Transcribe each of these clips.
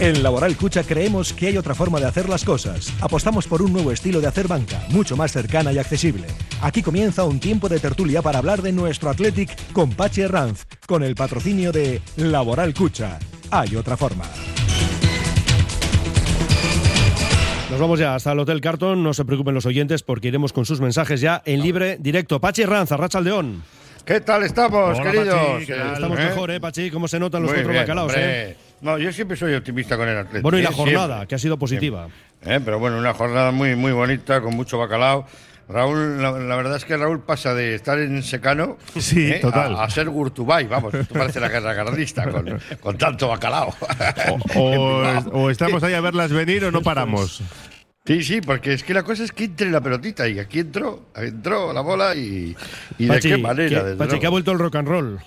En Laboral Cucha creemos que hay otra forma de hacer las cosas. Apostamos por un nuevo estilo de hacer banca, mucho más cercana y accesible. Aquí comienza un tiempo de tertulia para hablar de nuestro Athletic con Pache Ranz, con el patrocinio de Laboral Cucha. Hay otra forma. Nos vamos ya hasta el Hotel Carton, no se preocupen los oyentes porque iremos con sus mensajes ya en libre directo. Pachi Ranz, Racha León. ¿Qué tal estamos, Hola, queridos? Pachi, que estamos ¿Eh? mejor, ¿eh, Pachi? ¿Cómo se notan los Muy cuatro bien, bacalaos, hombre. eh? No, yo siempre soy optimista con el Atlético. Bueno, y la ¿eh? jornada, Siempre. que ha sido positiva. Eh, Pero bueno, una jornada muy, muy bonita, con mucho bacalao. Raúl, la, la verdad es que Raúl pasa de estar en secano Sí, eh, total. A, a ser Gurtubay, vamos, tú pareces la guerra carlista con, con tanto bacalao. O, o estamos ahí a verlas venir o no paramos. Sí, sí, porque es que la cosa es que entre la pelotita y aquí entró, entró la bola y, y de Pachi, qué manera. que, Pachi, que ha vuelto el rock and roll.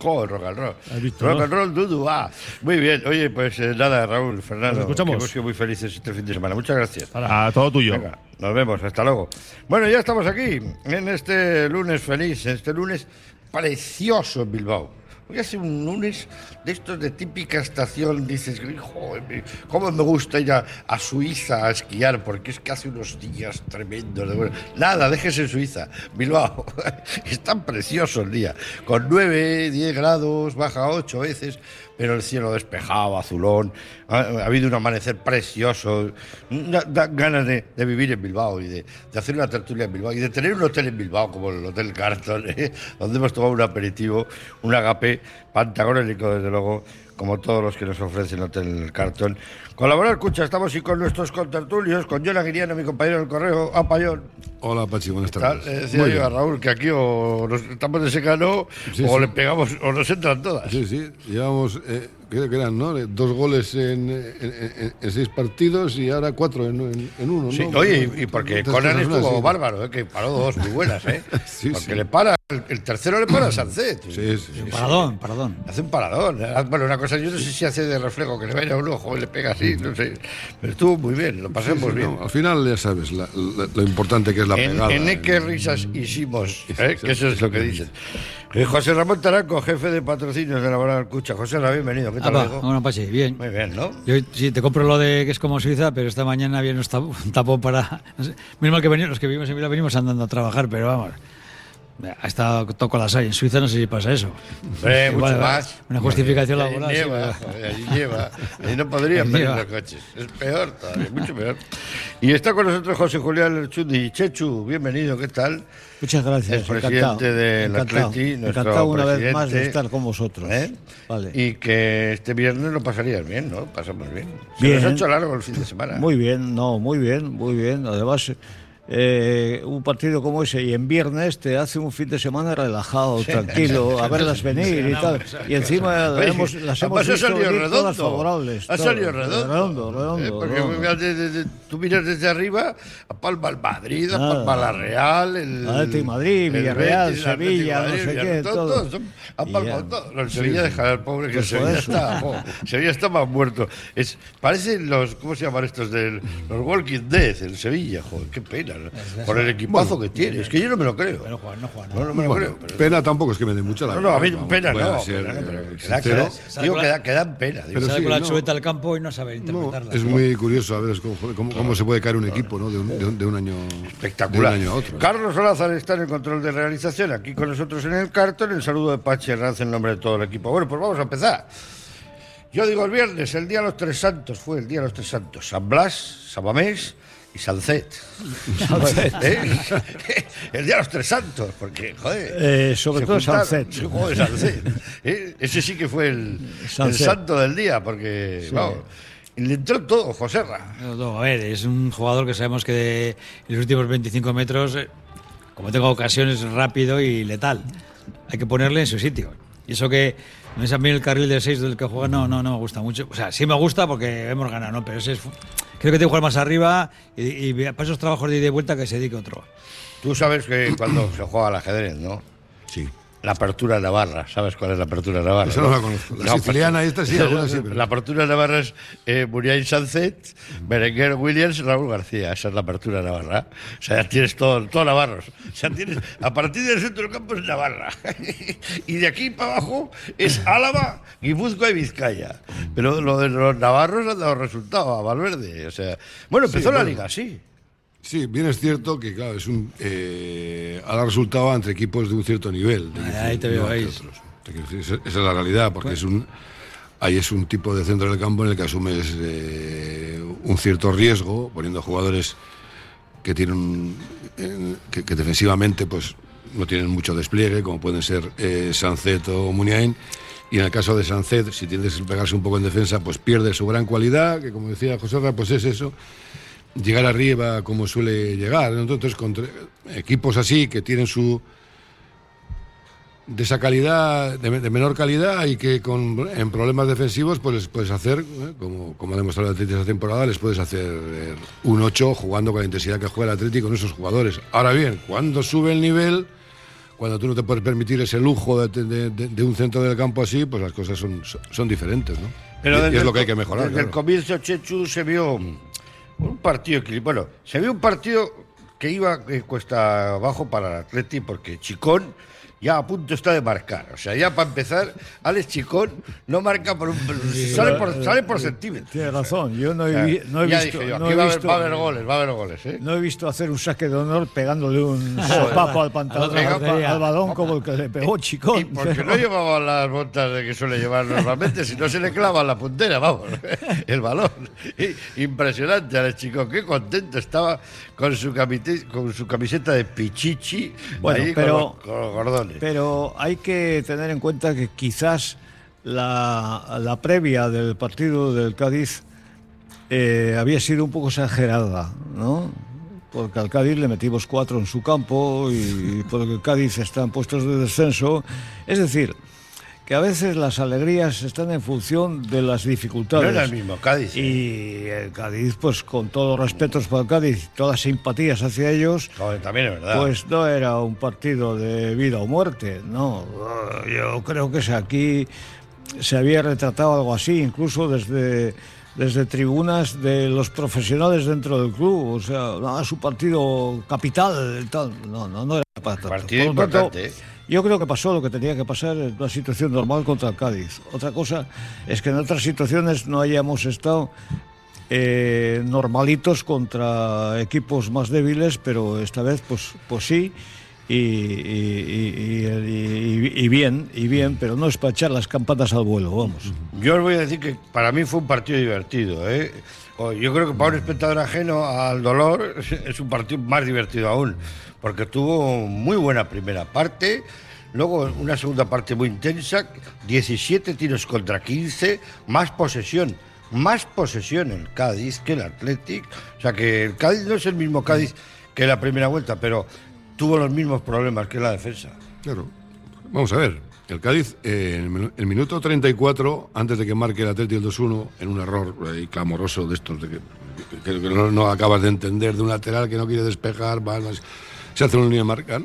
Joder, rock and roll. ¿Has visto, rock no? and roll, dudu, ah. Muy bien. Oye, pues eh, nada, Raúl, Fernando. Nos escuchamos. que hemos sido muy felices este fin de semana. Muchas gracias. A todo tuyo. Venga, nos vemos, hasta luego. Bueno, ya estamos aquí, en este lunes feliz, en este lunes precioso en Bilbao. Hoy hace un lunes de estos de típica estación, dices, joder, cómo me gusta ir a, Suiza a esquiar, porque es que hace unos días tremendos. de. Nada, déjese en Suiza, Bilbao. es tan precioso el día, con 9, 10 grados, baja 8 veces, pero el cielo despejado, azulón. Ha, ha habido un amanecer precioso. Da, da ganas de, de vivir en Bilbao y de, de hacer una tertulia en Bilbao y de tener un hotel en Bilbao como el Hotel Carton, ¿eh? donde hemos tomado un aperitivo, un agape pantagónico, desde luego, como todos los que nos ofrecen el Hotel Carton. Colaborar, escucha, estamos y con nuestros contertulios, con John Aguiriano, mi compañero del correo, a Payón. Hola Pachi, buenas tardes. Le decía Muy yo bien. a Raúl que aquí o nos estamos de secano Sí, o sí. le pegamos o nos entran todas. Sí, sí, llevamos, eh, que eran, ¿no? Dos goles en, en- en- en seis partidos y ahora cuatro en, en- en uno, Sí, oye, y, y porque Conan estuvo así. bárbaro, ¿eh? que paró dos muy buenas, ¿eh? Sí, porque sí. le para, el, el tercero le para a Sancet. Sí, sí, sí. Paradón, paradón. Hace un paradón. ¿eh? Bueno, una cosa, yo no sé si hace de reflejo, que le vaya un ojo y le pega así, no sé. Pero estuvo muy bien, lo pasamos bien. No, al final, ya sabes, la- la- lo importante que es la En, pegada. en E qué risas hicimos, ¿eh? que eso es lo que dicen. Eh, José Ramón Taranco, jefe de patrocinios de la Laboral Cucha. José Ramón, bienvenido. ¿Qué tal, Apa, bueno, Pachi, bien. Muy bien, ¿no? Yo sí te compro lo de que es como Suiza, pero esta mañana viene un tap- un tapón para. Menos mal que venimos, los que vivimos en Bilbao venimos andando a trabajar, pero vamos. Ha estado toco las hay. En Suiza no sé si pasa eso. Igual, mucho más. Una justificación Allí laboral. sí, Lleva, pero- joder, allí lleva. Allí no podrían Allí venir los coches. Es peor todavía, mucho peor. Y está con nosotros José Julián Chundi. Chechu, bienvenido, ¿qué tal? Muchas gracias. Es presidente del Atleti, nuestro encantado una vez más de estar con vosotros. ¿Eh? Vale. Y que este viernes lo pasarías bien, ¿no? Pasamos bien. Se Bien. nos ha hecho largo el fin de semana. Muy bien, no, muy bien, muy bien. Además, eh, un partido como ese y en viernes te hace un fin de semana relajado, tranquilo, a verlas venir y tal. Y encima Oye, hemos, las hemos además ha visto salido redondo. todas favorables. Ha salido redondo. Redondo, redondo, Eh, porque redondo. de- de- de- tú miras desde arriba a Palma el Madrid, a. Palma la Real, el Atlético Madrid, Villarreal, Betis, Sevilla, no Madrid, sé Villarreal, qué, todo. todos son- a Palma todo. No, el Sevilla deja al pobre que Pues Sevilla eso. está, jo, Sevilla está más muerto. Es, parecen los, ¿cómo se llaman estos? Del, los Walking Dead, el Sevilla, joder, qué pena. Por el equipazo que tiene, es que yo no me lo creo. No, Juan, no, Juan. No, no me lo Bueno, creo. pero- pena tampoco es que me dé mucha la no, no, a mí pena no, ser, pena no, pero eh, que da- que sincero. da- digo que da- que dan pena. digo. Pero Sale sí, con la no. chuleta al campo y no sabe No, interpretarla. es muy curioso a ver cómo, cómo, cómo se puede caer un equipo ¿no? de, un, de un- de un año Espectacular. de un año a otro. Carlos Olázar está en el control de realización, aquí con nosotros en el cartón. El saludo de Pachi Herranz en nombre de todo el equipo. Bueno, pues vamos a empezar. Yo digo el viernes, el día de los tres santos, fue el día de los tres santos. San Blas, San Mamés y Sancet. ¿Eh? el día de los tres santos, porque, joder. Eh, sobre todo juntaron. Sancet. Sí, joder, Sancet. ¿Eh? Ese sí que fue el, el Sancet. santo del día, porque, vamos, y le entró todo. No, no, a ver, es un jugador que sabemos que de, en los últimos 25 metros, eh, como tengo ocasiones, es rápido y letal. Hay que ponerle en su sitio. Y eso que no es a mí el carril de 6 del que juega, no, no, no me gusta mucho. O sea, sí me gusta porque hemos ganado, ¿no? Pero ese es, creo que tiene que jugar más arriba y, y para esos trabajos de ida y vuelta que se dedique otro. Tú sabes que cuando se juega al ajedrez, ¿no? Sí. La apertura de Navarra, ¿sabes cuál es la apertura de Navarra? Esa no la conozco. La siciliana, esta sí, alguna sí, La apertura de Navarra es eh, Muriel Sancet, Berenguer Williams, Raúl García. Esa es la apertura de Navarra. O sea, ya tienes todo, todo Navarros. O sea, tienes, a partir del centro del campo es Navarra. y de aquí para abajo es Álava, Guipúzcoa y Vizcaya. Pero lo de los navarros ha dado resultado a Valverde. O sea, bueno, empezó Sí, la bueno. liga, sí. Sí, bien es cierto que, claro, es un, eh, ha dado resultado entre equipos de un cierto nivel. de Ahí- te veo, no ahí. Esa es la realidad, porque es un, ahí es un tipo de centro del campo en el que asumes eh, un cierto riesgo, poniendo jugadores que tienen que, que defensivamente pues no tienen mucho despliegue, como pueden ser eh, Sancet o Muniain. Y en el caso de Sancet, si tienes que pegarse un poco en defensa, pues pierde su gran cualidad, que como decía José Ra, pues es eso, llegar arriba como suele llegar. ¿no? Entonces, contra equipos así que tienen su de esa calidad, de, de menor calidad y que con, en problemas defensivos pues les puedes hacer, ¿eh? como, como ha demostrado el Atlético esta temporada, les puedes hacer eh, un 8 jugando con la intensidad que juega el Atlético con esos jugadores. Ahora bien, cuando sube el nivel, cuando tú no te puedes permitir ese lujo de, de- de- un centro del campo así, pues las cosas son, son, diferentes, ¿no? Y- y, desde es lo el que hay que mejorar. Desde el claro. comienzo, Chechu, se vio un partido equilibrado. Bueno, se vio un partido que iba eh, cuesta abajo para el Atleti porque Chicón ya a punto está de marcar. O sea, ya para empezar, Alex Chicón no marca por un. sale, por, sale por centímetros. Tiene razón, yo no he, vi- no he ya visto, dije yo, no aquí he va, a haber, visto- va a haber goles, va a haber goles, ¿eh? no he visto hacer un saque de honor pegándole un sopapo al pantalón, al, balón como el que le pegó Y Chicón. porque pero- no llevaba las botas de que suele llevar normalmente, si no se le clava la puntera, vamos, el balón. Y- Impresionante, Alex Chicón, qué contento estaba con su, camite- con su camiseta de Pichichi, Bueno, ahí pero- con, los, con Pero hay que tener en cuenta que quizás la, la previa del partido del Cádiz eh, había sido un poco exagerada, ¿no? Porque al Cádiz le metimos cuatro en su campo y porque el Cádiz está en puestos de descenso. Es decir, que a veces las alegrías están en función de las dificultades. No era el mismo Cádiz, ¿eh? Y el Cádiz, pues con todos los respetos para el Cádiz, todas las simpatías hacia ellos, también es verdad. pues no era un partido de vida o muerte, no. Yo creo que si aquí se había retratado algo así, incluso desde, desde tribunas de los profesionales dentro del club. O sea, no, es un partido capital, tal. No, no, no era para tanto. Partido Por lo tanto, importante. Yo creo que pasó lo que tenía que pasar en una situación normal contra el Cádiz. Otra cosa es que en otras situaciones no hayamos estado eh, normalitos contra equipos más débiles, pero esta vez pues, pues sí. Y, y- y- bien, y bien, pero no es para echar las campanas al vuelo, vamos. Yo os voy a decir que para mí fue un partido divertido. ¿eh? Yo creo que para un espectador ajeno al dolor es un partido más divertido aún, porque tuvo muy buena primera parte, luego una segunda parte muy intensa, 17 tiros contra 15, más posesión. Más posesión el Cádiz que el Athletic. O sea que el Cádiz no es el mismo Cádiz que la primera vuelta, pero tuvo los mismos problemas que la defensa. Claro. Vamos a ver. El Cádiz, eh, en el minu- el minuto 34, antes de que marque el Atlético el 2-1, en un error eh, clamoroso de estos, de que, que- que no, no acabas de entender, de un lateral que no quiere despejar, se hace una línea de marcar.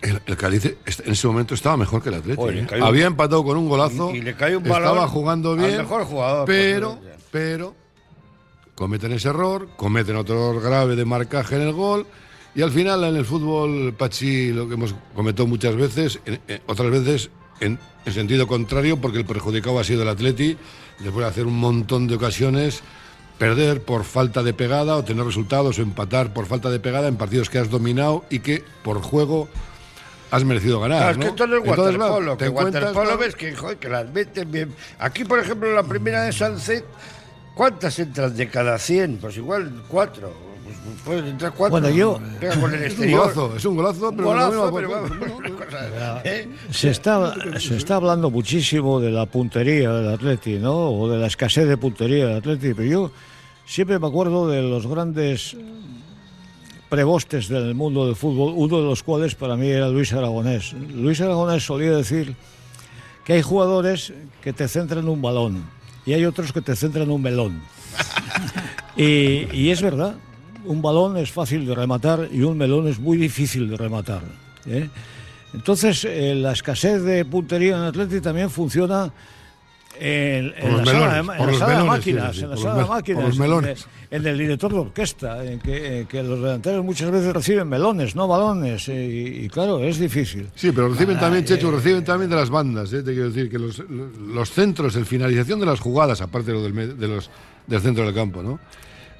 El, el Cádiz en ese momento estaba mejor que el Atlético. Joder, le ¿eh? Había empatado con un golazo. Y- y le cayó un Estaba balón jugando al bien. mejor jugador, Pero, pero, cometen ese error, cometen otro error grave de marcaje en el gol. Y al final en el fútbol, Pachi, lo que hemos comentado muchas veces, en- en- otras veces en, en sentido contrario, porque el perjudicado ha sido el Atleti, después de hacer un montón de ocasiones, perder por falta de pegada o tener resultados o empatar por falta de pegada en partidos que has dominado y que por juego has merecido ganar. Claro, es que esto no es Entonces, waterpolo, te que waterpolo ves que, joder, que las meten bien. Aquí, por ejemplo, la primera de Sunset, ¿cuántas entran de cada 100? Pues igual cuatro. Pues pueden entrar cuatro. Bueno, yo- Pega con el Es un golazo, es un golazo, Un pero golazo, ¿eh? Se está, se está hablando muchísimo de la puntería del Atleti, ¿no? O de la escasez de puntería del Atleti, pero yo siempre me acuerdo de los grandes prebostes del mundo del fútbol, uno de los cuales para mí era Luis Aragonés. Luis Aragonés solía decir que hay jugadores que te centran un balón y hay otros que te centran un melón. Y, y es verdad, un balón es fácil de rematar y un melón es muy difícil de rematar. ¿eh? Entonces, eh, la escasez de puntería en Atleti también funciona En, en la sala, de, máquinas, en la sala de máquinas, en el- director de orquesta, en que, eh, que los delanteros muchas veces reciben melones, no balones, eh, y, y claro, es difícil. Sí, pero reciben también, Checho, reciben también de las bandas. ¿eh? Te quiero decir que los, los centros, el finalización de las jugadas, aparte de, lo del, de los, del centro del campo, ¿no?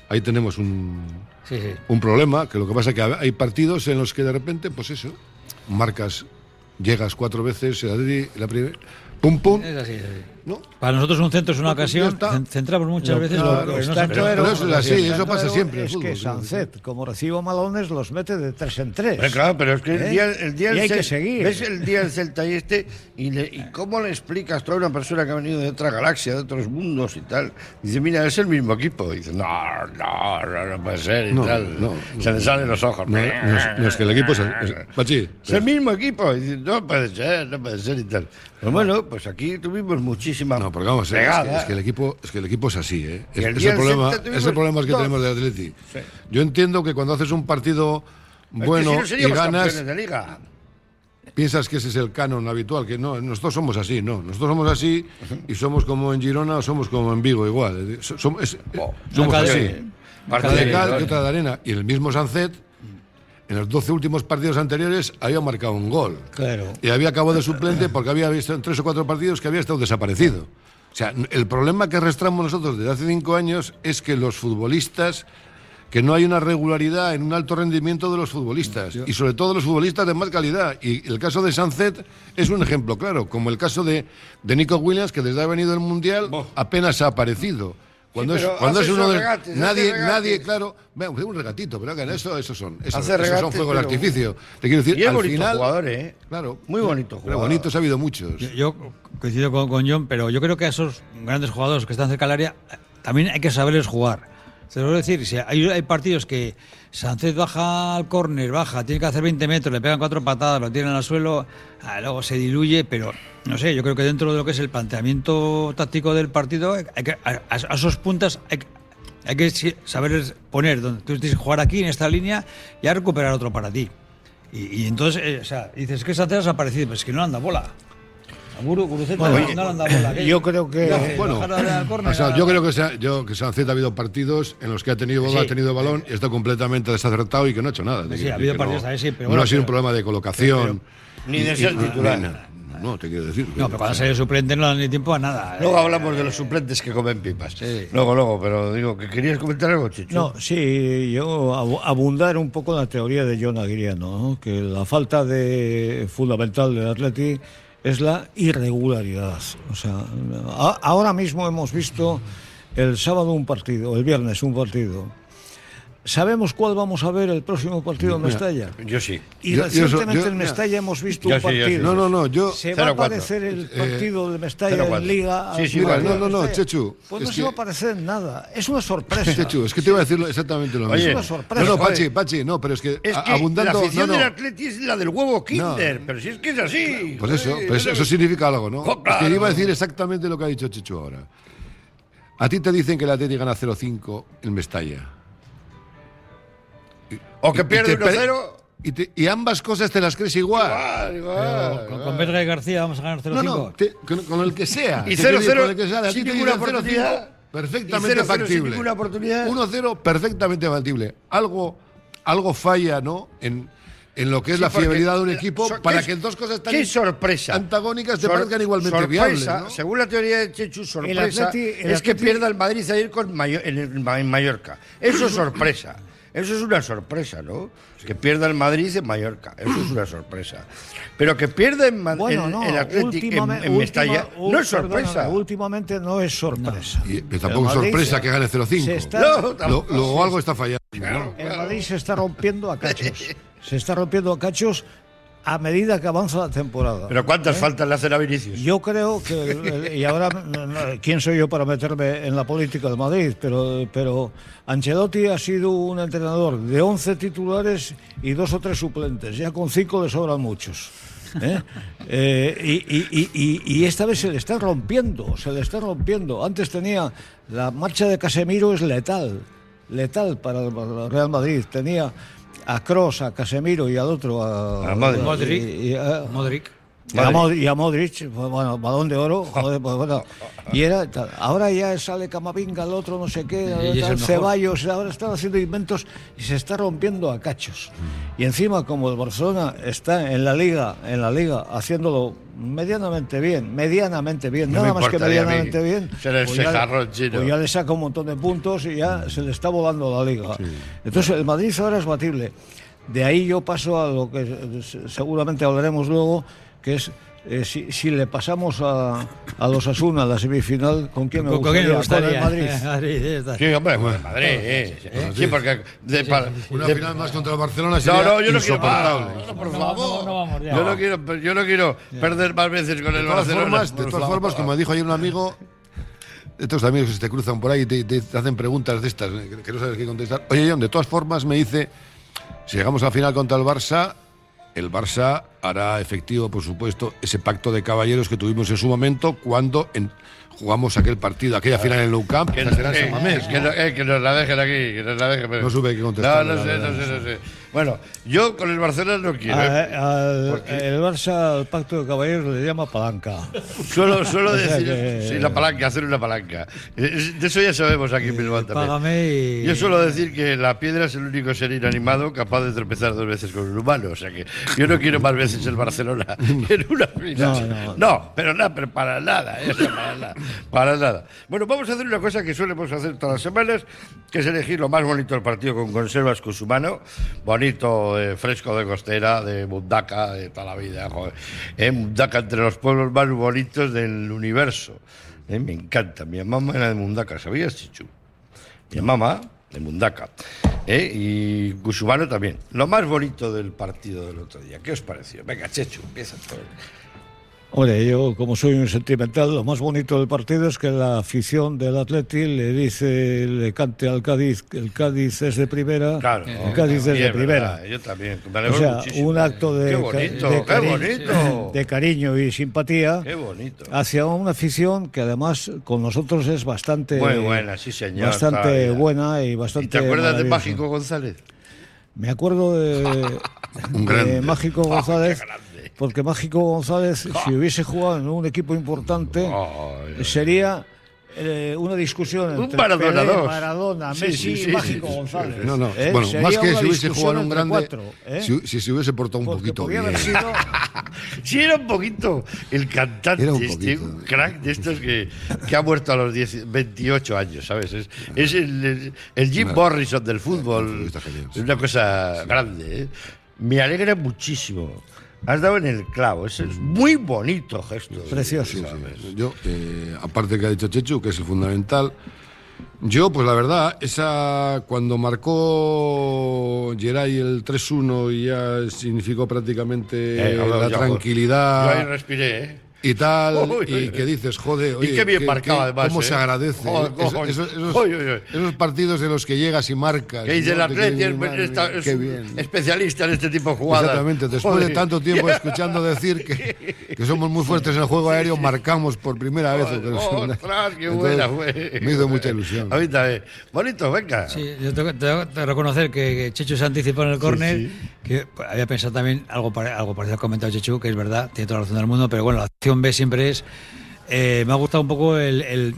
Ahí tenemos un, Sí, sí. un problema, que lo que pasa es que hay partidos en los que de repente, pues eso, marcas, llegas cuatro veces, la, la primera, pum, pum, Es así, es así. ¿No? Para nosotros un centro es una Pues ocasión, está. centramos muchas Lo- veces claro, lo que no está claro, pero eso es así, está eso pasa siempre el Es que. Sancet, como reciba malones, los mete de tres en tres. Claro, pero es que el ¿Eh? día, el día Y del hay que Cel- seguir. Ves el día del Celta y este, y, le- y cómo le explicas tú a una persona que ha venido de otra galaxia, de otros mundos y tal. Dice, mira, es el mismo equipo. Y dice, no, no, no, no puede ser y No, tal. no, Se le salen los ojos. No, no es, no es que el equipo es, es- Pachi, Es el mismo equipo. Y dice, no puede ser, no puede ser y tal. Pero bueno, pues aquí tuvimos muchísima No, porque vamos, es que, pegada. es que el equipo, es que el equipo es así, ¿eh? Es, el es problema, es el problema que dos. tenemos de Atleti. Sí. Yo entiendo que cuando haces un partido Es que bueno si no y ganas, de liga. piensas que ese es el canon habitual, que no, nosotros somos así, no, nosotros somos así y somos como en Girona o somos como en Vigo igual, somos, es- Oh, somos una así. Parte de cal y otra de arena. Y el mismo Sancet, en los 12 últimos partidos anteriores, había marcado un gol. Claro. Y había acabado de suplente porque había visto en tres o cuatro partidos que había estado desaparecido. O sea, el problema que arrastramos nosotros desde hace cinco años es que los futbolistas, que no hay una regularidad en un alto rendimiento de los futbolistas, y sobre todo los futbolistas de más calidad. Y el caso de Sanzet es un ejemplo claro, como el caso de, de Nico Williams, que desde ha venido el Mundial apenas ha aparecido. Cuando Sí, es, pero cuando es uno de regates, nadie, regates. nadie, claro, un regatito, pero hagan eso, esos son, esos, Hace esos son regates, fuegos de pero- artificio. Te quiero decir, Y es al bonito final, jugador, ¿eh? Claro. Muy bonito Pero jugador. bonitos ha habido muchos. Yo, yo coincido con, con John, pero yo creo que a esos grandes jugadores que están cerca del área también hay que saberles jugar. Te lo voy a decir, si hay, hay partidos que Sánchez baja al córner, baja, tiene que hacer 20 metros, le pegan cuatro patadas, lo tiran al suelo, ah, luego se diluye, pero no sé, yo creo que dentro de lo que es el planteamiento táctico del partido, hay que- a, a- esos puntas hay, que- saber poner, donde tú tienes que jugar aquí en esta línea y a recuperar otro para ti. Y, entonces, eh, o sea, dices que Sánchez ha desaparecido, pues es que no anda bola. Guru, Guruceta Bueno, no, no anda bola. ¿qué? yo creo que-. Bueno, yo creo que, sea, yo, que Sancet ha habido partidos en los que ha tenido bola, Sí. ha tenido balón y está completamente desacertado y que no ha hecho nada. Sí, ha habido partidos no, ahí, sí, pero no bueno, ha sido un problema de colocación. Ni de ser titular. No, te quiero decir. No, pero cuando sale suplente no dan ni tiempo a nada. ¿eh? Luego hablamos de los suplentes que comen pipas. Sí. Luego, luego, pero digo, que querías comentar algo, Chicho. No, sí, yo abu- abundar un poco en la teoría de John Aguiriano, ¿no? que la falta de fundamental del Atleti es la irregularidad. O sea, ahora mismo hemos visto el sábado un partido, el viernes un partido. ¿Sabemos cuál vamos a ver el próximo partido en Mestalla? Yo sí. Y Yo- recientemente yo- en mira. Mestalla hemos visto un sí, yo sí. partido. No, no, no, yo. ¿Se va a 0-4. parecer el partido de Mestalla 0-4. en Liga? Sí, sí, partido No, no, no, Mestalla? Chechu, Pues es no se que- va a parecer en nada. Es una sorpresa. Chechu, es que te iba a decir exactamente lo Oye, mismo. Es una sorpresa. No, no. Pachi, Pachi, no, pero es que, Es a- que abundando. la afición no, no. del Atleti es la del huevo Kinder, pero si es que es así. Pues eso, pues eso significa algo, ¿no? Es que yo iba a decir exactamente lo que ha dicho Chicho ahora. A ti te dicen que el Atleti gana 0-5 en Mestalla. O que pierde te pare- 1-0. Y, te- y ambas cosas te las crees igual. Igual, igual. Con, con Berga y García vamos a ganar 0-5. No, no, te- con, con el que sea. Y Te quiero 0-0 decir, con el que sea, a ti sin ninguna dicen 0-5, oportunidad. Perfectamente Y 0-0 sin factible. ninguna oportunidad. 1-0 perfectamente factible. Algo, algo falla, ¿no? En, en lo que es Sí, la fiabilidad de un equipo so- para que dos cosas tan qué sorpresa. antagónicas te Sor- parezcan igualmente sorpresa, viables. ¿no? Según la teoría de Chechu, sorpresa Atleti- el es que pierda el Madrid ayer con Mayo- en, el- en Mallorca. Eso es sorpresa. Eso es una sorpresa, ¿no? Que pierda el Madrid en Mallorca. Eso es una sorpresa. Pero que pierda en, Ma- Bueno, no, el Atlético en, en Mestalla última- no es sorpresa. últimamente no es sorpresa. Y, pero tampoco es Madrid sorpresa se- que gane 0-5. se está- No, Lo-. Luego algo está fallando. ¿no? El Madrid se está rompiendo a cachos. Se está rompiendo a cachos a medida que avanza la temporada. Pero ¿cuántas faltas le hacen a Vinicius? Yo creo que, el- y ahora, ¿quién soy yo para meterme en la política de Madrid? Pero, pero Ancelotti ha sido un entrenador de 11 titulares y dos o tres suplentes. Ya con cinco le sobran muchos. ¿eh? Eh, y, y- y- y- y esta vez se le está rompiendo, se le está rompiendo. Antes tenía la marcha de Casemiro es letal, letal para el Real Madrid. Tenía a Cross, a Casemiro y al otro a, A Modric. Modric. y- y a- Modric. Y a, Modric, bueno, balón de oro, joder, pues, bueno, y era. Ahora ya sale Camavinga, el otro no sé qué, tal. Ceballos, ahora están haciendo inventos y se está rompiendo a cachos. Y encima, como el Barcelona está en la liga, en la liga, haciéndolo medianamente bien, medianamente bien, No nada más que medianamente bien, ser el pues ya, pues ya le saca un montón de puntos y ya se le está volando la liga. Entonces el Madrid ahora es batible. De ahí yo paso a lo que se- seguramente hablaremos luego, que es eh, si, si le pasamos a, a los Asuna la semifinal, ¿con quién me ¿Con, con quién gustaría? le Con el gustaría? Madrid. Madrid. Sí, hombre, con el Madrid. eh. Sí, porque. de- para- Una de- final más contra el Barcelona No, sería no, yo no quiero. insoportable. Ah, no, por No, favor. no, no vamos ya. yo, no quiero, yo no quiero perder más veces con el De Barcelona. formas, de todas formas, como dijo ayer un amigo, estos amigos que se te cruzan por ahí y te, te- te hacen preguntas de estas que, que no sabes qué contestar. Oye, John, de todas formas me dice, si llegamos a la final contra el Barça, el Barça hará efectivo, por supuesto, ese pacto de caballeros que tuvimos en su momento cuando en- jugamos aquel partido, aquella final en el Nou Camp. Que, en eh, San Mamés, que, ¿no? no- eh, que nos la dejen aquí, que nos la dejen. No supe qué contestar, No, no sé, no sé, no no sé. Bueno, yo con el Barcelona no quiero. A- ¿eh? al- el Barça, al pacto de caballeros, le llama palanca. Solo, solo O sea decir, que- sí, la palanca, hacer una palanca. Eh, De eso ya sabemos aquí en Bilbao también. Págame. Yo suelo decir que la piedra es el único ser inanimado capaz de tropezar dos veces con un humano. O sea que yo no quiero más veces el Barcelona en una final. No, No, no. pero nada, pero para nada, eh, para nada. Para nada. Bueno, vamos a hacer una cosa que solemos hacer todas las semanas, que es elegir lo más bonito del partido con conservas con su mano. Bonito, eh, fresco de costera, de mundaca, de toda la vida. Joder. Eh, mundaca entre los pueblos más bonitos del universo. Eh, me encanta. Mi mamá era de Mundaca, ¿sabías, Chichu? Mi mamá, de Mundaca. ¿eh? Y Cusumano también. Lo más bonito del partido del otro día. ¿Qué os pareció? Venga, Chechu, empieza todo. Hombre, yo como soy un sentimental, lo más bonito del partido es que la afición del Atleti le dice, le cante al Cádiz, que el Cádiz es de primera, Claro. el Cádiz es de primera. ¿verdad? Yo también. Me O sea, muchísimo. un acto de, bonito, de qué cari- bonito. de cariño y simpatía Qué bonito. hacia una afición que además con nosotros es bastante Muy buena, sí, señor, bastante buena y ¿Y bastante te acuerdas de. Mágico González? Me acuerdo de. Mágico González. Porque Mágico González, si hubiese jugado en un equipo importante, sería eh, una discusión Un entre Maradona Pelé. Maradona, Sí, Messi sí, sí, y Mágico González. No, no. ¿eh? Bueno, más que si hubiese jugado en un grande, cuatro, ¿eh? si, si se hubiese portado un Porque poquito podía bien. haber sido Sí, era un poquito el cantante, Era un este, poquito. un crack de estos que, que ha muerto a los 10 28 años, ¿sabes? Es, es el, el- el Jim Morrison del fútbol. Es una cosa grande, ¿eh? Me alegra muchísimo. Has dado en el clavo, ese es muy bonito gesto. Precioso. ¿sabes? Yo, eh, aparte que ha dicho Chechu, que es el fundamental, yo, pues la verdad, esa cuando marcó Geray el 3-1 y ya significó prácticamente Eh, la yo- tranquilidad. Yo ahí respiré, ¿eh? Y tal, Uy, y que dices, joder, Y oye, qué bien que- marcado, que- además, cómo ¿eh? se agradece. Joder, Eso- cojones. esos, esos- Uy, uy, uy. esos partidos en los que llegas y marcas. Que dice el ¿no? Que Atleti dices, es, es qué un bien. especialista en este tipo de jugadas. Exactamente, después Joder. de tanto tiempo escuchando decir que, que somos muy fuertes en el juego aéreo, marcamos por primera vez. que ¡Ostras, qué Entonces, buena fue! Me hizo mucha ilusión. A mí también. Bonito, venga. Sí, yo tengo, tengo que reconocer que, que Chechu se anticipó en el córner, que pues, había pensado también algo, algo parecido al comentado Chechu, que es verdad, tiene toda la razón del mundo, pero bueno, la B siempre es... eh, me ha gustado un poco el, el-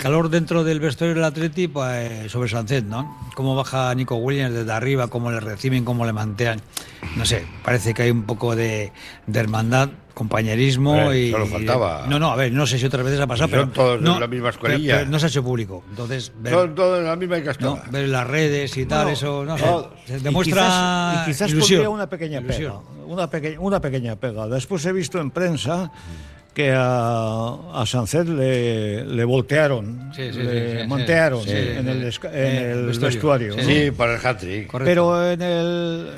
calor dentro del vestuario del Atleti pues, sobre Sánchez, ¿no? Cómo baja Nico Williams desde arriba, cómo le reciben, cómo le mantean. No sé, parece que hay un poco de hermandad, compañerismo Hombre, y... solo faltaba. No, no, a ver, no sé si otras veces ha pasado, Son pero... todos de no, la misma pero- escuelilla. pero no se ha hecho público. Entonces, ver- Son todos en la misma no, cascada. ver las redes y tal, eso, no sé, se Y demuestra quizás, y quizás ilusión. pondría una pequeña Ilusión. pega. Una, peque- una pequeña pega. Después he visto en prensa que a, a Sánchez le, le voltearon, Sí, sí, le sí, mantearon sí, en, sí, el, Eh, en el vestuario. vestuario. Sí, ¿no? Sí, para el hat-trick. Correcto. Pero en el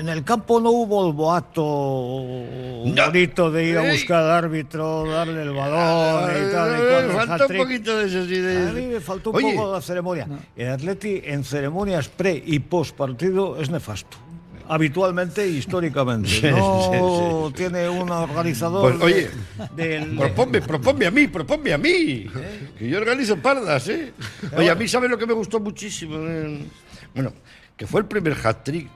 en el campo no hubo el boato bonito de ir a buscar al árbitro, darle el balón y tal. y Falta un poquito de eso, sí. de- A mí me faltó un Oye, poco la ceremonia. El Atleti en ceremonias pre y post partido es nefasto. Habitualmente e históricamente. No tiene un organizador. Pues, oye, de- del- Proponme, proponme a mí, proponme a mí. Que yo organizo pardas, ¿eh? Oye, a mí, ¿sabes lo que me gustó muchísimo? Bueno, que fue el primer hat-trick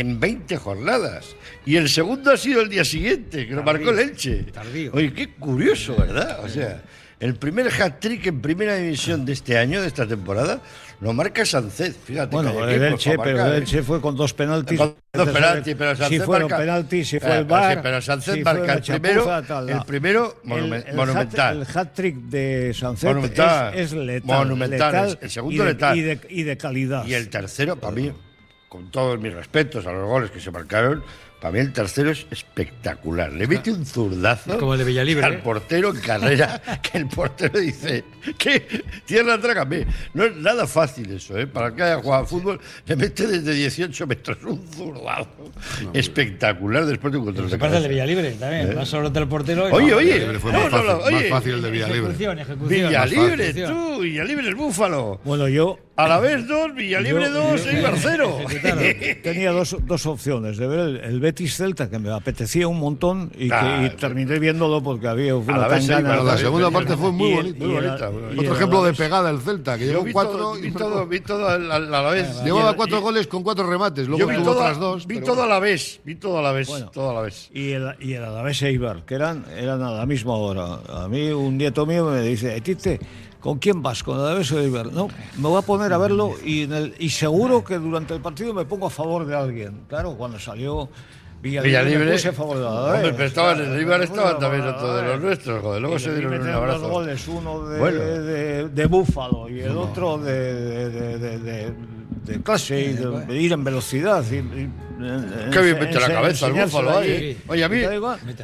en 20 jornadas. Y el segundo ha sido el día siguiente, que lo marcó el Elche. Tardío. Oye, qué curioso, ¿verdad? O sea, el primer hat-trick en primera división de este año, de esta temporada, lo marca Sánchez. Fíjate. Bueno, que el Elche, pero el ¿eh? Elche fue con dos penaltis. Con dos penaltis, pero Si Sánchez fueron marca- penaltis, si fue Pero- el sí, bar. pero Sánchez si marca el primero- tal, el primero El- monumen- el monumental. hat- El hat-trick de Sánchez es, es letal. Monumental, letal el segundo y de, letal. Y de, y de calidad. Y el tercero, para mí, con todos mis respetos a los goles que se marcaron, para mí el tercero es espectacular. Le mete un zurdazo como el de Villalibre, al ¿eh? portero en carrera, que el portero dice que tierra trágame. No es nada fácil eso, ¿eh? Para el que haya jugado fútbol, le mete desde 18 metros un zurdazo espectacular después de un control Se de parece al de. Villalibre también. Más solo del portero. y- Oye, No, oye, fue no, más, no, fácil, oye, más fácil el de Villalibre. Ejecución, ejecución. Villalibre, tú, Villalibre el búfalo. Bueno, yo A la vez dos, Villalibre Yo- dos, yo- Eibar cero. tenía dos, dos opciones, de ver el, el Betis Celta, que me apetecía un montón, y, que, y terminé viéndolo porque había la una vez tangana. Eibar, Pero la segunda parte fue muy y- bonita. y muy era- bonita, muy bonita. y Otro ejemplo la de vez- pegada el Celta, que vi cuatro. vi todo, vi todo a la, a la vez. Llevaba cuatro y- goles con cuatro remates, Yo luego vi tuvo todo, otras dos. vi todo a la vez, vi todo a la vez, Bueno. todo a la vez. Y el, y el Alavés Eibar, que eran, eran a la misma hora. A mí un nieto mío me dice, Tite, ¿con quién vas? ¿Con el Alavés o Eibar? No, me voy a poner a verlo y, en el- y seguro que durante el partido me pongo a favor de alguien. Claro, cuando salió Villalibre, Villalibre. puse a favor del Alavés. Hombre, pero estaban en el Eibar, Me estaban también otro de los nuestros, joder. Luego se dieron un metieron dos abrazo. goles, uno de, Bueno. de, de Búfalo y el otro de, de, de, de- de- de clase y de, de ir en velocidad. Y, y- Qué bien mete la cabeza el búfalo ahí. Oye, a mí,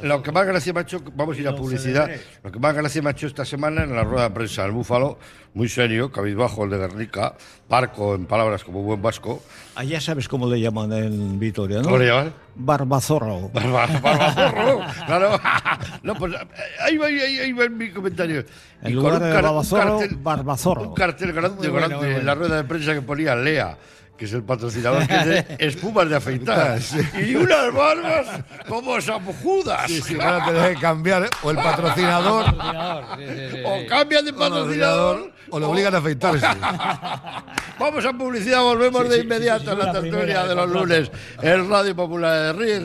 lo que más gracia me ha hecho, vamos a ir a publicidad, lo que más gracia me ha hecho esta semana en la rueda de prensa del búfalo, muy serio, cabizbajo el de Guernica, parco en palabras como buen vasco. Allá sabes cómo le llaman en Vitoria, ¿no? ¿Cómo le llaman? Barbazorro. Barba- Barbazorro, claro. No, pues ahí va, ahí, ahí va mi comentario. En Y lugar con un de un Barbazorro, cartel- Barbazorro. Un cartel grande, en la bueno. rueda de prensa que ponía Lea, que es el patrocinador, que es de espumas de afeitar. Y unas barbas como Judas. Sí, sí, van a tener que cambiar o el patrocinador sí, O cambian de patrocinador. o le obligan a afeitarse. Vamos a publicidad, volvemos de inmediato a la tertulia de los lunes. El Radio Popular de Ríos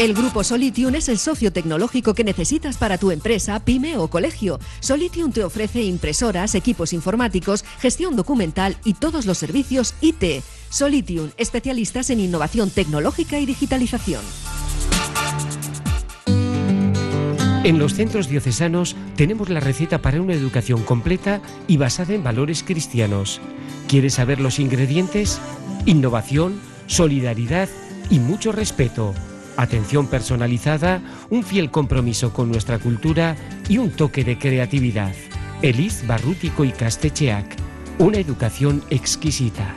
El grupo Solitium es el socio tecnológico que necesitas para tu empresa, pyme o colegio. Solitium te ofrece impresoras, equipos informáticos, gestión documental y todos los servicios IT. Solitium, especialistas en innovación tecnológica y digitalización. En los centros diocesanos tenemos la receta para una educación completa y basada en valores cristianos. ¿Quieres saber los ingredientes? Innovación, solidaridad y mucho respeto. Atención personalizada, un fiel compromiso con nuestra cultura y un toque de creatividad. Elis Barrútico y Castecheac. Una educación exquisita.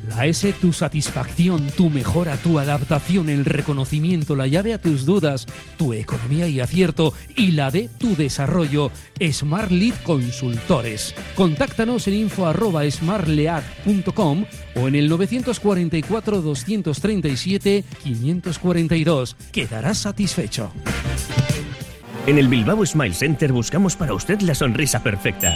La S, tu satisfacción, tu mejora, tu adaptación, el reconocimiento, la llave a tus dudas, tu economía y acierto y la de tu desarrollo. Smart Lead Consultores. Contáctanos en info arroba smartlead.com o en el 944 237 542. Quedarás satisfecho. En el Bilbao Smile Center buscamos para usted la sonrisa perfecta.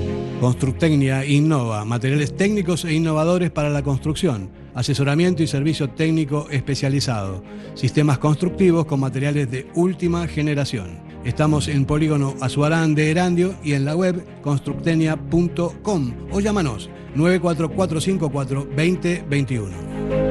Constructecnia innova, materiales técnicos e innovadores para la construcción, asesoramiento y servicio técnico especializado, sistemas constructivos con materiales de última generación. Estamos en Polígono Azuarán de Erandio y en la web constructenia.com o llámanos 94454 2021.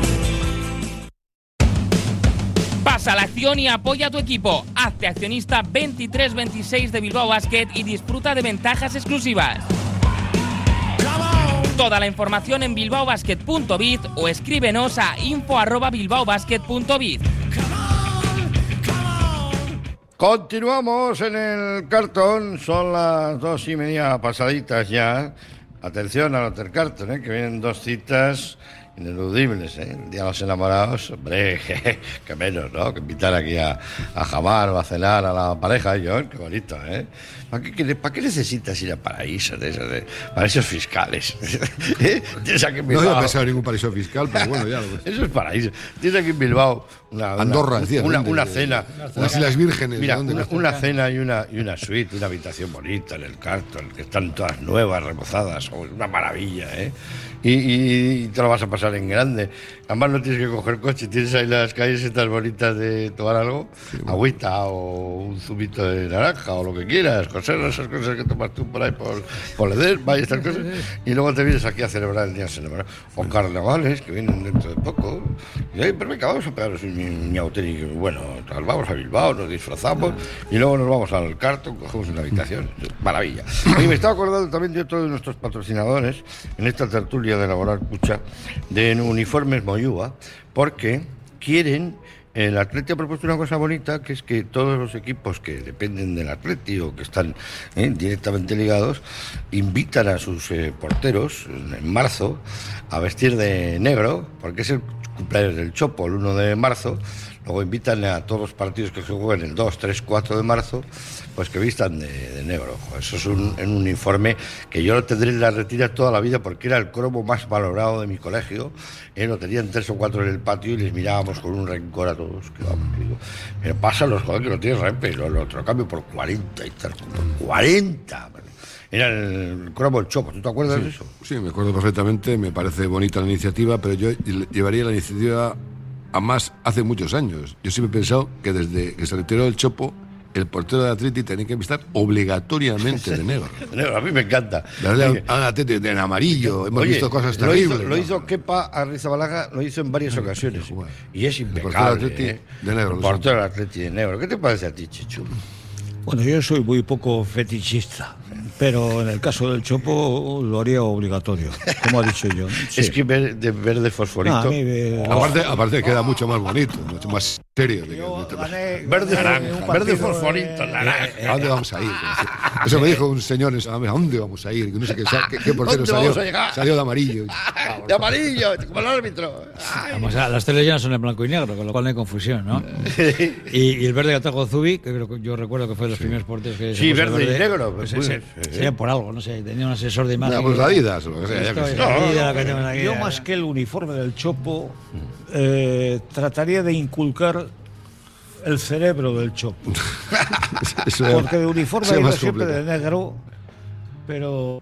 Pasa a la acción y apoya a tu equipo. Hazte accionista 2326 de Bilbao Basket y disfruta de ventajas exclusivas. Toda la información en bilbaobasket.bit o escríbenos a info@bilbaobasket.bit. Continuamos en el cartón, son las dos y media pasaditas ya. Atención al Carton, ¿eh? que vienen dos citas ineludibles, ¿eh? El Día de los Enamorados, hombre, que menos, ¿no? Que invitar aquí a, a jamar o a cenar a la pareja, John, qué bonito, ¿eh? ¿Para qué, qué- para qué necesitas ir a paraísos de esos, de paraísos fiscales? ¿Eh? Aquí No había pensado en ningún paraíso fiscal, pero bueno, ya lo ves. Eso es paraíso. Tienes aquí en Bilbao una, una- Andorra, una, una cena. Las Islas Vírgenes, Mira, una, una cena y una, y una suite, una habitación bonita en el Carton, que están todas nuevas, reposadas, oh, una maravilla, ¿eh? Y, y- y te lo vas a pasar en grande. Además no tienes que coger coche, tienes ahí las calles estas bonitas de tomar algo, agüita o un zumito de naranja o lo que quieras, conservas esas cosas que tomas tú por ahí por, por Ledesma y estas cosas, y luego te vienes aquí a celebrar el Día de Semana. O carnavales, que vienen dentro de poco. Y ahí, pero venga, vamos a pegaros un miauténico. Bueno, tal, vamos a Bilbao, nos disfrazamos y luego nos vamos al cartón, cogemos una habitación. Maravilla. Oye, me estaba acordando también de otro de nuestros patrocinadores en esta tertulia de elaborar pucha de Uniformes Porque quieren. El Atleti ha propuesto una cosa bonita, que es que todos los equipos que dependen del Atleti o que están eh, directamente ligados, invitan a sus eh, porteros en marzo a vestir de negro, porque es el cumpleaños del Chopo, el 1 de marzo. Luego invitan a todos los partidos que se jueguen el 2, 3, 4 de marzo, pues que vistan de, de negro. Eso es un, en un uniforme que yo lo tendré en la retira toda la vida porque era el cromo más valorado de mi colegio. Eh, lo tenían tres o cuatro en el patio y les mirábamos con un rencor a todos. Que vamos, digo, pero pásalos, joder, que lo tienes rempe, lo, lo otro cambio por 40 y tal, por 40. Era el cromo el chopo, ¿tú te acuerdas Sí, de eso? Sí, me acuerdo perfectamente, me parece bonita la iniciativa, pero yo llevaría la iniciativa a más hace muchos años. Yo siempre he pensado que desde que se retiró el Chopo, el portero de Atleti tenía que estar obligatoriamente de negro. De negro, a mí me encanta. Darle a, Atleti de en amarillo, hemos Oye, visto cosas lo terribles. hizo, lo ¿no? hizo Kepa Arrizabalaga, lo hizo en varias ocasiones. Y es portero impecable. Atleti ¿eh? de negro, El lo portero del Atleti de negro. ¿Qué te parece a ti, Chichu? Bueno, yo soy muy poco fetichista, pero en el caso del chopo lo haría obligatorio, como ha dicho yo. Es que ver- de verde fosforito. No, a mí me- Aparte, aparte queda mucho más bonito, mucho más serio. Verde, Naranja. verde fosforito, naranja. ¿A dónde vamos a ir? Eso me dijo un señor, ¿a dónde vamos a ir? Que No sé qué, qué, qué portero ¿Dónde salió, vamos a llegar? salió de amarillo. De amarillo, como el árbitro. Vamos a, las teles llenas son en blanco y negro, con lo cual no hay confusión, ¿no? y, y el verde que atrajo Zubi, que creo que yo recuerdo que fue de los primeros porteros que se Sí, verde y negro, pues pues, pues, sería por algo, no sé, tenía un asesor de imagen. Pues, Adidas, o lo que sea, que sea. Que. Yo más que el uniforme del chopo, eh, trataría de inculcar el cerebro del chopo. Porque de uniforme más siempre de negro, pero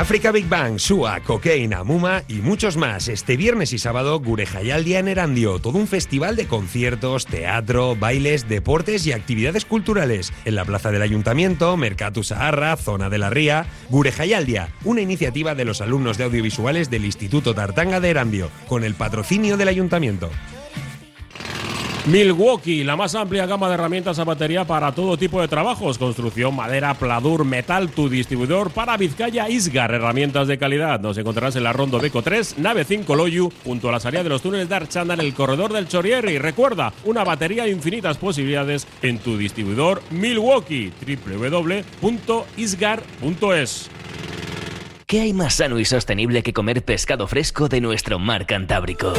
África Big Bang, Sua, Cocaine, Muma y muchos más. Este viernes y sábado, Gurejayaldia en Erandio. Todo un festival de conciertos, teatro, bailes, deportes y actividades culturales. En la plaza del Ayuntamiento, Mercatu Saharra, Zona de la Ría. Gurejayaldia, una iniciativa de los alumnos de audiovisuales del Instituto Tartanga de Erandio, con el patrocinio del Ayuntamiento. Milwaukee, la más amplia gama de herramientas a batería para todo tipo de trabajos, construcción, madera, pladur, metal, tu distribuidor para Vizcaya Isgar, herramientas de calidad. Nos encontrarás en la Rondo Beco 3, nave 5 Loyu, junto a la salida de los túneles de Archanda en el corredor del Chorier. Y recuerda, una batería de infinitas posibilidades en tu distribuidor Milwaukee, www.isgar.es. ¿Qué hay más sano y sostenible que comer pescado fresco de nuestro mar Cantábrico?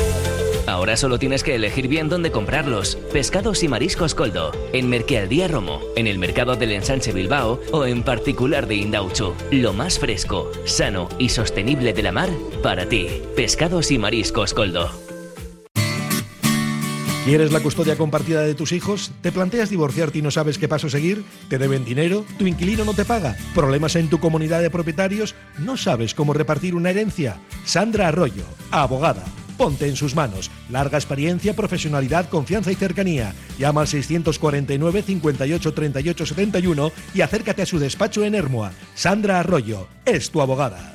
Ahora solo tienes que elegir bien dónde comprarlos. Pescados y mariscos Coldo, en Merquealdía Romo, en el mercado del Ensanche Bilbao o en particular de Indauchu. Lo más fresco, sano y sostenible de la mar para ti. Pescados y mariscos Coldo. ¿Quieres la custodia compartida de tus hijos? ¿Te planteas divorciarte y no sabes qué paso seguir? ¿Te deben dinero? ¿Tu inquilino no te paga? ¿Problemas en tu comunidad de propietarios? ¿No sabes cómo repartir una herencia? Sandra Arroyo, abogada. Ponte en sus manos. Larga experiencia, profesionalidad, confianza y cercanía. Llama al 649 58 38 71 y acércate a su despacho en Hermoa. Sandra Arroyo es tu abogada.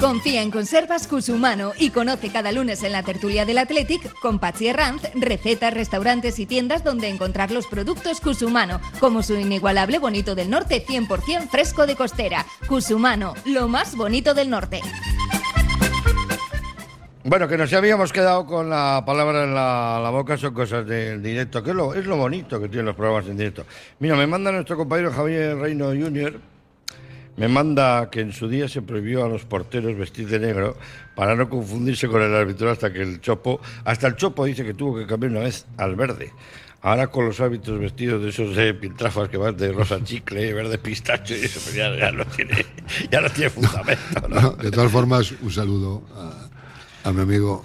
Confía en Conservas Cusumano y conoce cada lunes en la tertulia del Athletic con Patsy Herranz recetas, restaurantes y tiendas donde encontrar los productos Cusumano, como su inigualable bonito del norte 100% fresco de costera. Cusumano, lo más bonito del norte. Bueno, que nos habíamos quedado con la palabra en la, boca, son cosas del directo, que es lo, es lo bonito que tienen los programas en directo. Mira, me manda nuestro compañero Javier Reino Jr., me manda que en su día se prohibió a los porteros vestir de negro para no confundirse con el árbitro hasta que el Chopo, hasta el Chopo dice que tuvo que cambiar una vez al verde. Ahora con los árbitros vestidos de esos de piltrafas que van de rosa chicle, verde pistacho y eso, pues ya, ya no tiene, ya no tiene fundamento. ¿no? No, de todas formas, un saludo a, a mi amigo.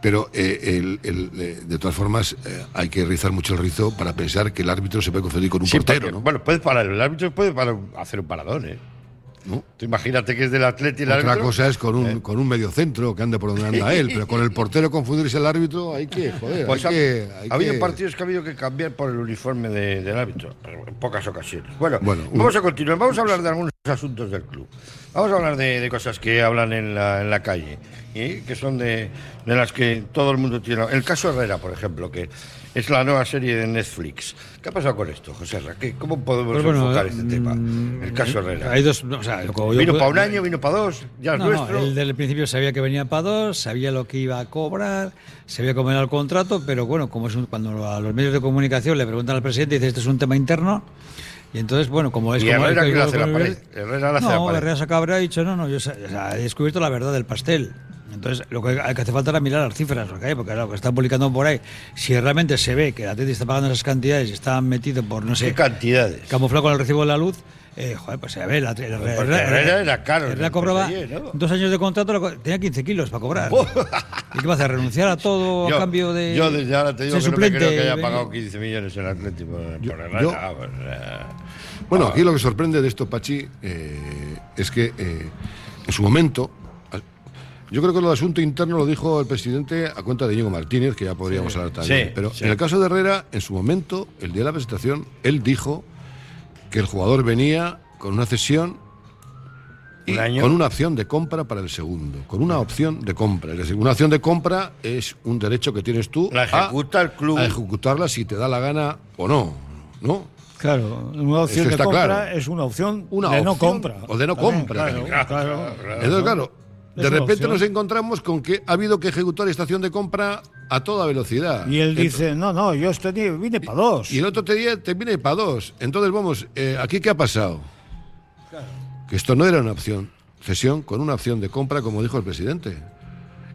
Pero eh, el- el, eh, de todas formas eh, hay que rizar mucho el rizo para pensar que el árbitro se puede confundir con un Sí, portero, porque, ¿no? Bueno, puede parar, el árbitro puede parar- hacer un paradón, ¿eh? ¿No? Tú imagínate que es del Atleti el Otra árbitro. cosa es con un, Eh. con un medio centro que ande por donde anda él, pero con el portero confundirse el árbitro hay que, joder, Pues hay ha, que, hay ha habido que- partidos que ha habido que cambiar por el uniforme de- del árbitro, pero en pocas ocasiones. Bueno, Bueno, un- vamos a continuar, vamos a hablar de algunos asuntos del club. Vamos a hablar de, de cosas que hablan en la, en la calle y que son de, de las que todo el mundo tiene. El caso Herrera, por ejemplo, que es la nueva serie de Netflix. ¿Qué ha pasado con esto, José Ra? ¿Qué- ¿Cómo podemos Pues bueno, enfocar este mm, tema? El caso Herrera. Hay dos. o sea, yo vino para un año, vino para dos, ya es No, no, nuestro. él desde el principio sabía que venía para dos, sabía lo que iba a cobrar, sabía cómo era el contrato, pero bueno, como es un- cuando a los medios de comunicación le preguntan al presidente, dice, este es un tema interno, y entonces, bueno, como es Y como... Herrera es que que- le hace la pared. Herrera le hace la no, pared. Herrera se y ha dicho, no, no, yo o sea, he descubierto la verdad del pastel. Entonces, lo que hay que hace falta era mirar las cifras, lo que hay, porque lo que están publicando por ahí, si realmente se ve que el Atleti está pagando esas cantidades y está metido por, no sé... ¿Qué cantidades? Camuflado con el recibo de la luz, eh, joder, pues a ver, la, el- Porque Herrera era caro, Herrera cobraba PSG, ¿no? dos años de contrato, tenía 15 kilos para cobrar. ¿Y qué va a hacer? ¿Renunciar a todo Yo- a cambio de.? Yo desde ahora te digo que no me creo suplente? que haya pagado 15 millones el Atlético por, por Herrera. yo- Vamos, eh. Bueno, Ah. aquí lo que sorprende de esto, Pachi, eh, es que eh, en su momento, yo creo que el asunto interno lo dijo el presidente a cuenta de Diego Martínez, que ya podríamos Sí, hablar también. sí, pero sí. en el caso de Herrera, en su momento, el día de la presentación, él dijo que el jugador venía con una cesión y ¿Un año? con una opción de compra para el segundo. Con una opción de compra. Es decir, una opción de compra es un derecho que tienes tú La ejecuta el club. a ejecutarla si te da la gana o no. ¿No? Claro, una opción Eso de compra claro. es una opción Una de no opción compra. O de no También, compra. Claro, claro. Entonces, claro, de repente nos encontramos con que ha habido que ejecutar esta acción de compra a toda velocidad. Y él Entonces- dice, no, no, yo tenía, vine para dos. Y el otro día te viene para dos. Entonces, vamos, eh, ¿aquí qué ha pasado? Que esto no era una opción, cesión con una opción de compra, como dijo el presidente.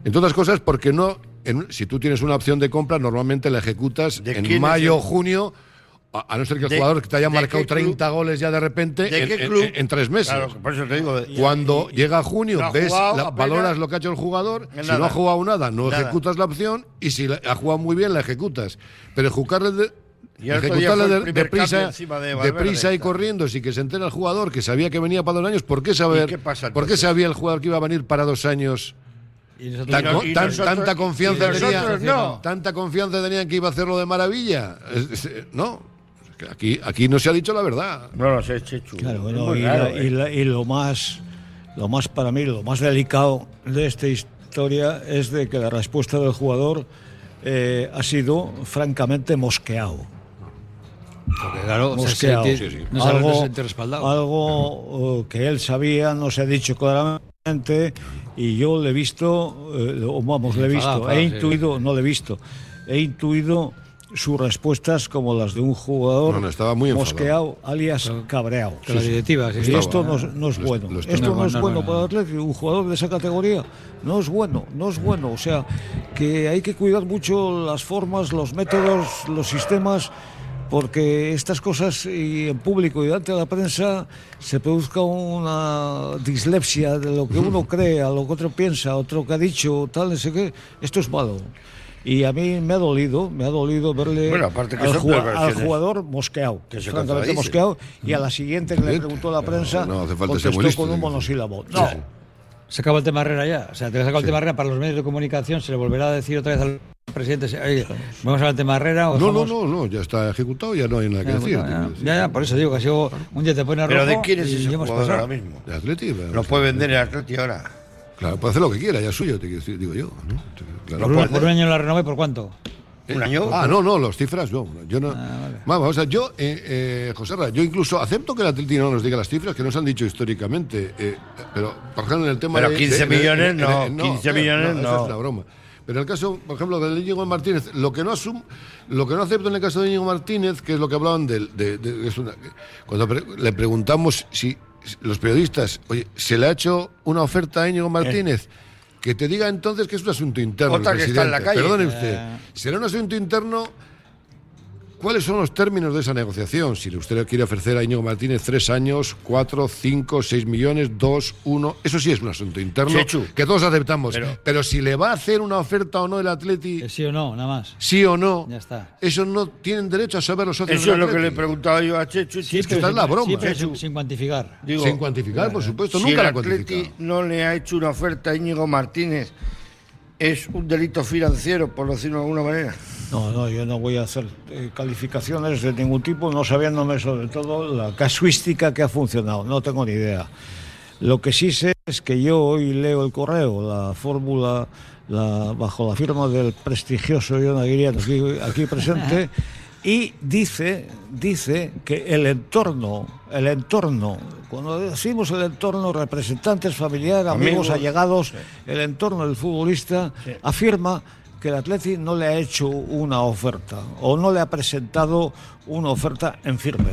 Entre otras cosas, porque no, en- si tú tienes una opción de compra, normalmente la ejecutas ¿De quién en mayo o junio, a, a no ser que el ¿De- jugador que te haya marcado qué club? 30 goles ya de repente ¿De en, qué en- club? en- en tres meses. Claro, por eso te digo. Cuando llega junio, no ha ves, la- valoras lo que ha hecho el jugador. Si nada. no ha jugado nada, no Nada. ejecutas la opción. Y si la- ha jugado muy bien, la ejecutas. Pero ejecutarle de, Y el de, deprisa, de y corriendo, sin que se entere el jugador que sabía que venía para dos años. ¿Por qué saber? ¿Y qué pasa, ¿Por qué sabía el jugador que iba a venir para dos años? Y nosotros- Tan- Y no- y tan- nosotros- tanta confianza y tenía, nosotros no. tanta confianza tenían que iba a hacerlo de maravilla. Es- no, aquí, aquí no se ha dicho la verdad. No lo sé, Chechu. Claro, Es bueno, muy y, raro, la- ¿eh? y la- y lo más, lo más para mí, lo más delicado de esta historia es de que la respuesta del jugador eh, ha sido francamente mosqueado. Porque, claro, se Mosqueado. siente- no se algo, siente respaldado. algo, eh, que él sabía, no se ha dicho claramente, y yo le he visto, eh, o vamos, le he visto, he sí. intuido, no le he visto, he intuido sus respuestas como las de un jugador No, no, estaba muy mosqueado, alias cabreado. que la directiva, sí, Y sí. esto no, es- no es bueno. lo esto no, es no, bueno no, para el. Atlético. Un jugador de esa categoría no es bueno, no es bueno. O sea, que hay que cuidar mucho las formas, los métodos, los sistemas, porque estas cosas y en público y delante de la prensa se produzca una dislexia de lo que uno cree, a lo que otro piensa, otro que ha dicho, tal, no sé qué. Esto es malo. Y a mí me ha dolido, me ha dolido verle Bueno, aparte que al, jua- al jugador mosqueado, Que se francamente mosqueado, y a la siguiente que le preguntó la prensa, no hace falta ser contestó listo, con un monosílabo. Sí, No, sí. Se acabó el tema Herrera ya. O sea, te has sacado el tema Herrera para los medios de comunicación. Se le volverá a decir otra vez al presidente: oye, ¿vamos al tema Herrera? O No, no, no, no, ya está ejecutado, ya no hay nada que Ya, decir. ya, ya, ya, por eso digo que ha sido un día te pone Pero rojo ¿de quién es ese jugador ahora mismo? De Atleti, pero- Lo puede vender el Atleti ahora. Claro, puede hacer lo que quiera, ya es suyo, te quiero decir, digo yo. ¿no? Claro. Por, un, por un año la renové, ¿por cuánto? ¿Un año? Ah, no, no, las cifras no. Yo no. Vamos, o sea, yo, eh, eh, José Ra, yo incluso acepto que el Atleti no nos diga las cifras que nos han dicho históricamente, eh, pero, por ejemplo, en el tema Pero de. 15 de- de- millones de- no, de- 15 millones eso no. es una broma. Pero en el caso, por ejemplo, de Íñigo Martínez, lo que no asum, lo que no acepto en el caso de Íñigo Martínez, que es lo que hablaban del- de, de- es una- cuando pre- le preguntamos si los periodistas, oye, ¿se le ha hecho una oferta a Íñigo Martínez? Que te diga entonces que es un asunto interno. Otra que está en la calle. Perdone usted. Eh. Será un asunto interno. ¿Cuáles son los términos de esa negociación? Si usted le quiere ofrecer a Íñigo Martínez tres años, cuatro, cinco, seis millones, dos, uno. Eso sí es un asunto interno Chechu. que todos aceptamos. Pero, Pero- si le va a hacer una oferta o no el Atleti, sí o no, nada más. sí o no, Ya está. eso no tienen derecho a saber los socios Eso es lo que le preguntaba yo a Chechu. es que esta es la broma. Sí, pero Chechu. sin, cuantificar. Digo, Sin cuantificar, por supuesto, si nunca el Atleti no le ha hecho una oferta a Íñigo Martínez, ¿es un delito financiero, por decirlo de alguna manera? No, no, yo no voy a hacer eh, calificaciones de ningún tipo, no sabiéndome sobre todo la casuística que ha funcionado, no tengo ni idea. Lo que sí sé es que yo hoy leo el correo, la fórmula la, bajo la firma del prestigioso John Aguirre aquí, aquí presente, y dice, dice que el entorno, el entorno, cuando decimos el entorno, representantes familiares, amigos, Amigos. allegados, el entorno del futbolista, afirma que el Atleti no le ha hecho una oferta o no le ha presentado una oferta en firme.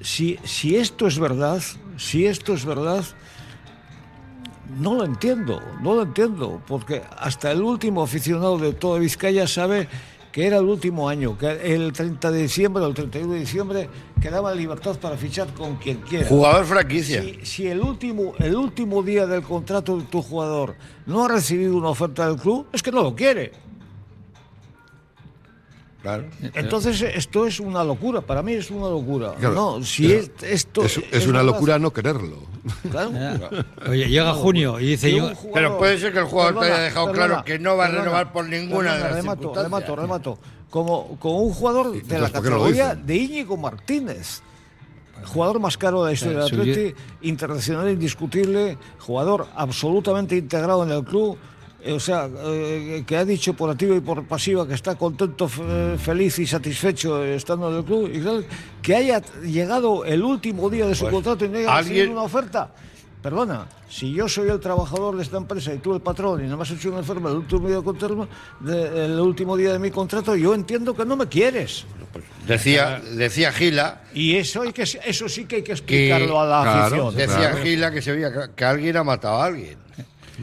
Si, si esto es verdad, si esto es verdad, no lo entiendo, no lo entiendo, porque hasta el último aficionado de toda Vizcaya sabe que era el último año, que el 30 de diciembre o el 31 de diciembre quedaba libertad para fichar con quien quiera. Jugador franquicia. Si, si el, último, el último día del contrato de tu jugador no ha recibido una oferta del club, es que no lo quiere. Claro. Entonces esto es una locura, para mí es una locura. Claro, no, si es- es, esto Es, es una locura no quererlo. claro. Oye, llega junio y dice yo. un jugador- Pero puede ser que el jugador te haya dejado perdona, claro que no va a perdona, renovar por ninguna de las remato, circunstancias. remato, remato. Como, como un jugador de la entonces, ¿por qué no lo categoría de Íñigo Martínez. jugador más caro de la historia del Atleti, internacional indiscutible, jugador absolutamente integrado en el club. Eh, O sea, eh, que ha dicho por activa y por pasiva que está contento, fe- feliz y satisfecho estando en el club, y tal, que haya llegado el último día de su Pues, contrato y no haya recibido una oferta. Perdona, si yo soy el trabajador de esta empresa y tú el patrón y no me has hecho una enferma el último día de contrato, de- el último día de mi contrato, yo entiendo que no me quieres. Decía, decía Gila. Y eso, hay que, eso sí que hay que que- explicarlo a la Claro, afición. Decía Gila que se veía que alguien ha matado a alguien.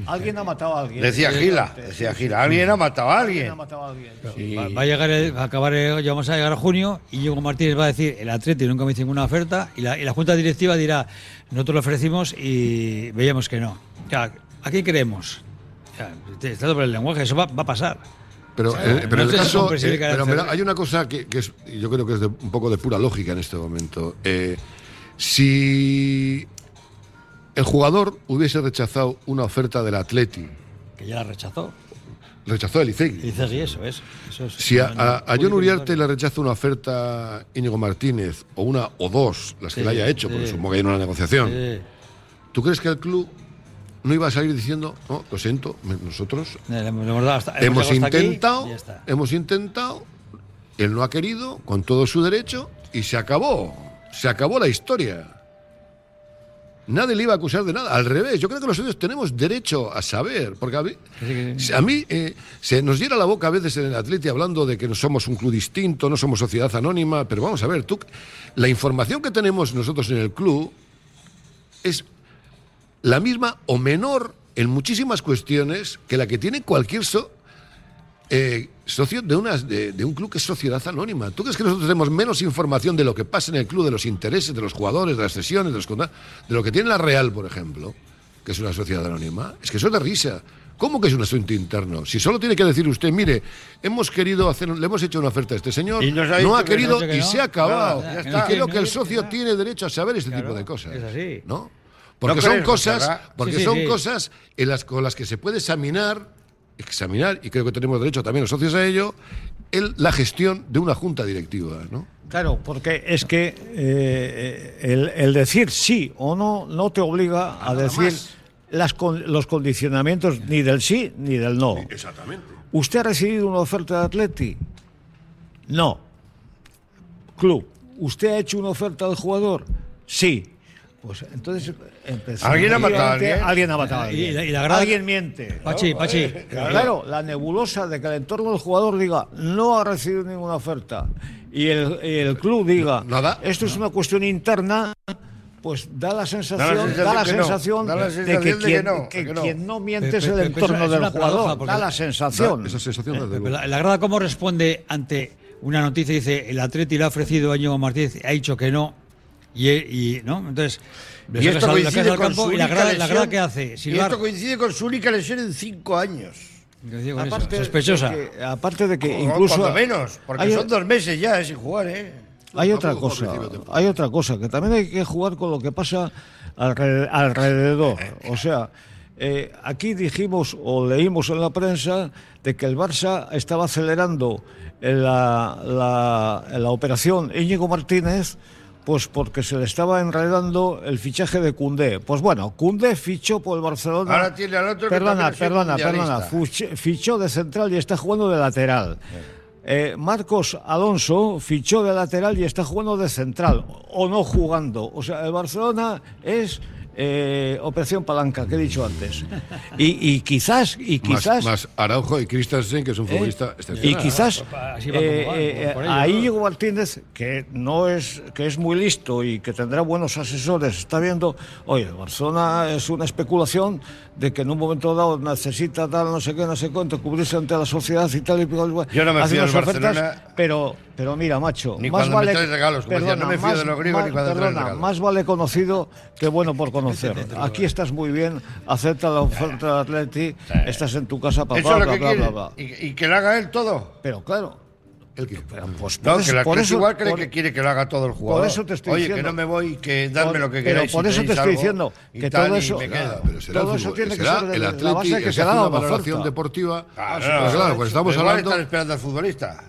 Alguien ha matado a alguien. Decía Gila, decía Gila, alguien ha matado a Alguien alguien. ha matado a alguien. Sí. Va, va a llegar, el- va a acabar, el- ya vamos a llegar a junio y Diego Martínez va a decir, el Atleti nunca me hizo ninguna oferta y la, y la Junta Directiva dirá, nosotros lo ofrecimos y veíamos que no. O sea, ¿A quién creemos? O sea, está sobre el lenguaje, eso va, va a pasar. Pero, O sea, eh, pero no el caso, eh, pero mira, hay una cosa que, que es, yo creo que es de, un poco de pura lógica en este momento. Eh, si el jugador hubiese rechazado una oferta del Atleti, Que ya la rechazó. rechazó el Icegui. Dices, y eso es. Eso es Si a, a- a John Uriarte le rechaza una oferta Íñigo Martínez, o una o dos, las que Sí, le haya hecho, sí. porque supongo que hay una negociación, Sí. ¿tú crees que el club no iba a salir diciendo, no, lo siento, nosotros Le hemos- aquí intentado, hemos intentado, él no ha querido, con todo su derecho, y se acabó, se acabó la historia. Nadie le iba a acusar de nada. Al revés, yo creo que nosotros tenemos derecho a saber. Porque a mí, a mí, eh, se nos llena la boca a veces en el Atleti hablando de que no somos un club distinto, no somos sociedad anónima. Pero vamos a ver, tú, la información que tenemos nosotros en el club es la misma o menor en muchísimas cuestiones que la que tiene cualquier so- eh, socio de, de, de un club que es sociedad anónima. ¿Tú crees que nosotros tenemos menos información de lo que pasa en el club, de los intereses de los jugadores, de las sesiones, de, los de lo que tiene la Real, por ejemplo, que es una sociedad anónima? Es que eso es de risa. ¿Cómo que es un asunto interno? Si solo tiene que decir usted, mire, hemos querido hacer, le hemos hecho una oferta a este señor, Y nos ha no ha que querido no, que y no. se ha acabado. Ya y creo Que el socio tiene derecho a saber este tipo de cosas. Es así. ¿No? Porque No son crees, cosas, porque Sí, sí, son sí. cosas en las, con las que se puede examinar, examinar, y creo que tenemos derecho también los socios a ello, el- la gestión de una junta directiva, ¿no? Claro, porque es que eh, el, el decir sí o no no te obliga a decir las con- los condicionamientos ni del sí ni del no. Exactamente. ¿Usted ha recibido una oferta de Atleti? No. Club, ¿usted ha hecho una oferta al jugador? Sí. Pues entonces ¿Alguien ha matado a Alguien alguien? ha matado a alguien. Y la- y la grada- Alguien miente. Pachi, Pachi. Claro, la nebulosa de que el entorno del jugador diga no ha recibido ninguna oferta y el, y el club diga esto es una cuestión interna, pues da la sensación, da la sensación, Da la de que sensación de que quien, no, que que no. quien no miente es el entorno del jugador. Da la sensación. Da esa sensación, luego. la, la grada, ¿cómo responde ante una noticia? Dice, el Atleti le ha ofrecido a Íñigo Martínez, ha dicho que no. Y, y ¿no? Entonces, Y esto coincide con campo su y la única grada, la grada lesión. ¿qué hace? Y Silbar. esto coincide con su única lesión en cinco años. Aparte de Sospechosa. que- aparte de que O incluso Cuando menos, porque hay- son dos meses ya eh, sin jugar, ¿eh? Hay otra cosa, hay otra cosa, que también hay que jugar con lo que pasa alre- alrededor. O sea, eh, aquí dijimos o leímos en la prensa de que el Barça estaba acelerando la, la- en la operación Íñigo Martínez, pues porque se le estaba enredando el fichaje de Cundé. Pues bueno, Cundé fichó por el Barcelona. Ahora tiene al otro que Perdona, sido perdona, perdona. Fichó de central y está jugando de lateral. Eh, Marcos Alonso fichó de lateral y está jugando de central, o no jugando. O sea, el Barcelona es eh, operación palanca, que he dicho antes. Y, y quizás, y Más, quizás. más Araujo y Christensen, que es un ¿eh? futbolista y quizás eh, va, eh, por ello, a ¿no? Íñigo Martínez, que no es que es muy listo y que tendrá buenos asesores, está viendo, oye, el Barcelona es una especulación de que en un momento dado necesita tal no sé qué, no sé cuánto, cubrirse ante la sociedad y tal y cual. Yo no me hace fío del ofertas, Barcelona. pero pero mira, macho, Ni más cuando me vale traes regalos, como decía, no me fío de los griegos más- ni cuando perdona, más vale conocido que bueno por conocer. Aquí estás muy bien, acepta la oferta del Atleti, estás en tu casa, Eso lo bla, que bla, quiere. bla, bla. Y, y que lo haga él todo. Pero claro, pues No, por que eso- por eso- igual cree por- que quiere que lo haga todo el jugador. eso te estoy Oye, diciendo. que no me voy, que dadme Por- lo que pero queráis. por si eso te estoy diciendo que tal, todo eso- me. Pero será Todo eso tiene que ser de el la Atleti base que se da una valoración deportiva. Ah, Pero no, claro, no, pues estamos hablando. están esperando al futbolista.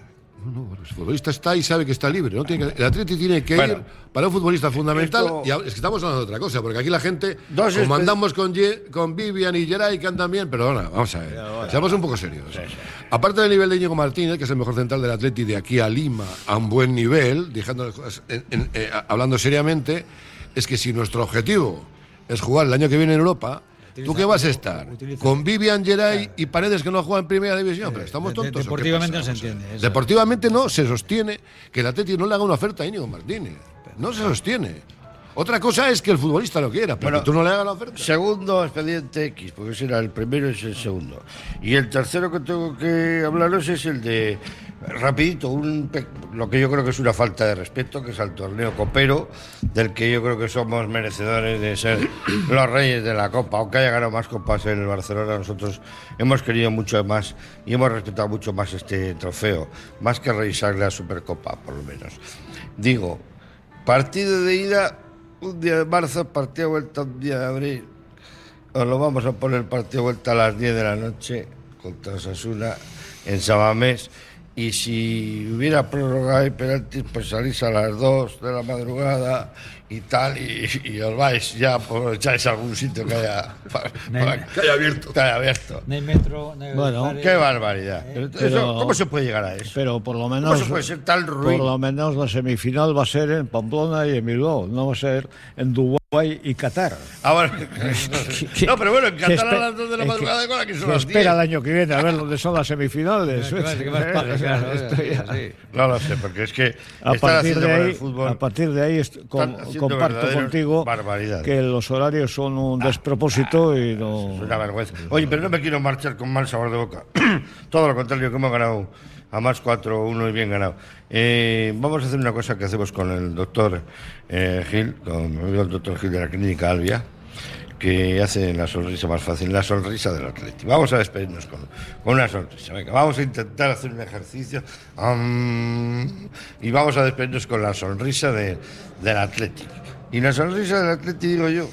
No, el futbolista está y sabe que está libre. ¿no? Tiene que- el atleti tiene que Bueno, ir para un futbolista fundamental. esto- Y a- es que estamos hablando de otra cosa, porque aquí la gente, Dos como andamos con, Ye- con Vivian y Geray, que andan bien, perdona, vamos a ver. Seamos un poco serios. Aparte del nivel de Íñigo Martínez, que es el mejor central del Atleti de aquí a Lima, a un buen nivel, dejando las cosas en- en- eh, hablando seriamente, es que si nuestro objetivo es jugar el año que viene en Europa, ¿tú qué vas a estar? Con Vivian, Geray y Paredes que no juegan en primera división. Pero estamos de- de- tontos. ¿o qué deportivamente no se entiende, eso. Deportivamente no se sostiene que el Atleti no le haga una oferta a Íñigo Martínez. No se sostiene. Otra cosa es que el futbolista lo quiera, pero que tú no le hagas la oferta. Segundo expediente X, porque ese era el primero y es el segundo. Y el tercero que tengo que hablaros es el de, rapidito, un, lo que yo creo que es una falta de respeto, que es al torneo copero, del que yo creo que somos merecedores de ser los reyes de la Copa. Aunque haya ganado más copas en el Barcelona, nosotros hemos querido mucho más y hemos respetado mucho más este trofeo, más que revisar la Supercopa, por lo menos. Digo, partido de ida, un día de marzo, partido de vuelta un día de abril. Os lo vamos a poner partido de vuelta a las 10 de la noche contra Osasuna en Sabamés. Y si hubiera prórroga y penaltis, pues salís a las 2 de la madrugada y tal, y, y os vais ya por echáis a algún sitio que haya, para- para- que haya abierto. que haya abierto. No hay metro, no hay Bueno. Qué barbaridad. Pero Pero- eso, ¿Cómo se puede llegar a eso? Pero por lo ¿Cómo menos. se puede ser tan Por ruin? lo menos la semifinal va a ser en Pamplona y en Bilbao, no va a ser en Dubái y Qatar. Ahora, no, pero bueno, en Qatar a las 2 de la madrugada, con la que son las espera 10. el año que viene a ver dónde son las semifinales. No lo sé, porque es que A partir, de ahí, fútbol. a partir de ahí comparto contigo que los horarios son un despropósito y no. Es una vergüenza. Oye, pero no me quiero marchar con mal sabor de boca. Todo lo contrario, que hemos ganado a más 4-1 y bien ganado. Eh, vamos a hacer una cosa que hacemos con el doctor eh, Gil, con el doctor Gil de la Clínica Albia, que hace la sonrisa más fácil, la sonrisa del Atleti. Vamos a despedirnos con, con una sonrisa. Venga, vamos a intentar hacer un ejercicio y vamos a despedirnos con la sonrisa de- del Atleti. Y la sonrisa del Atleti, digo yo,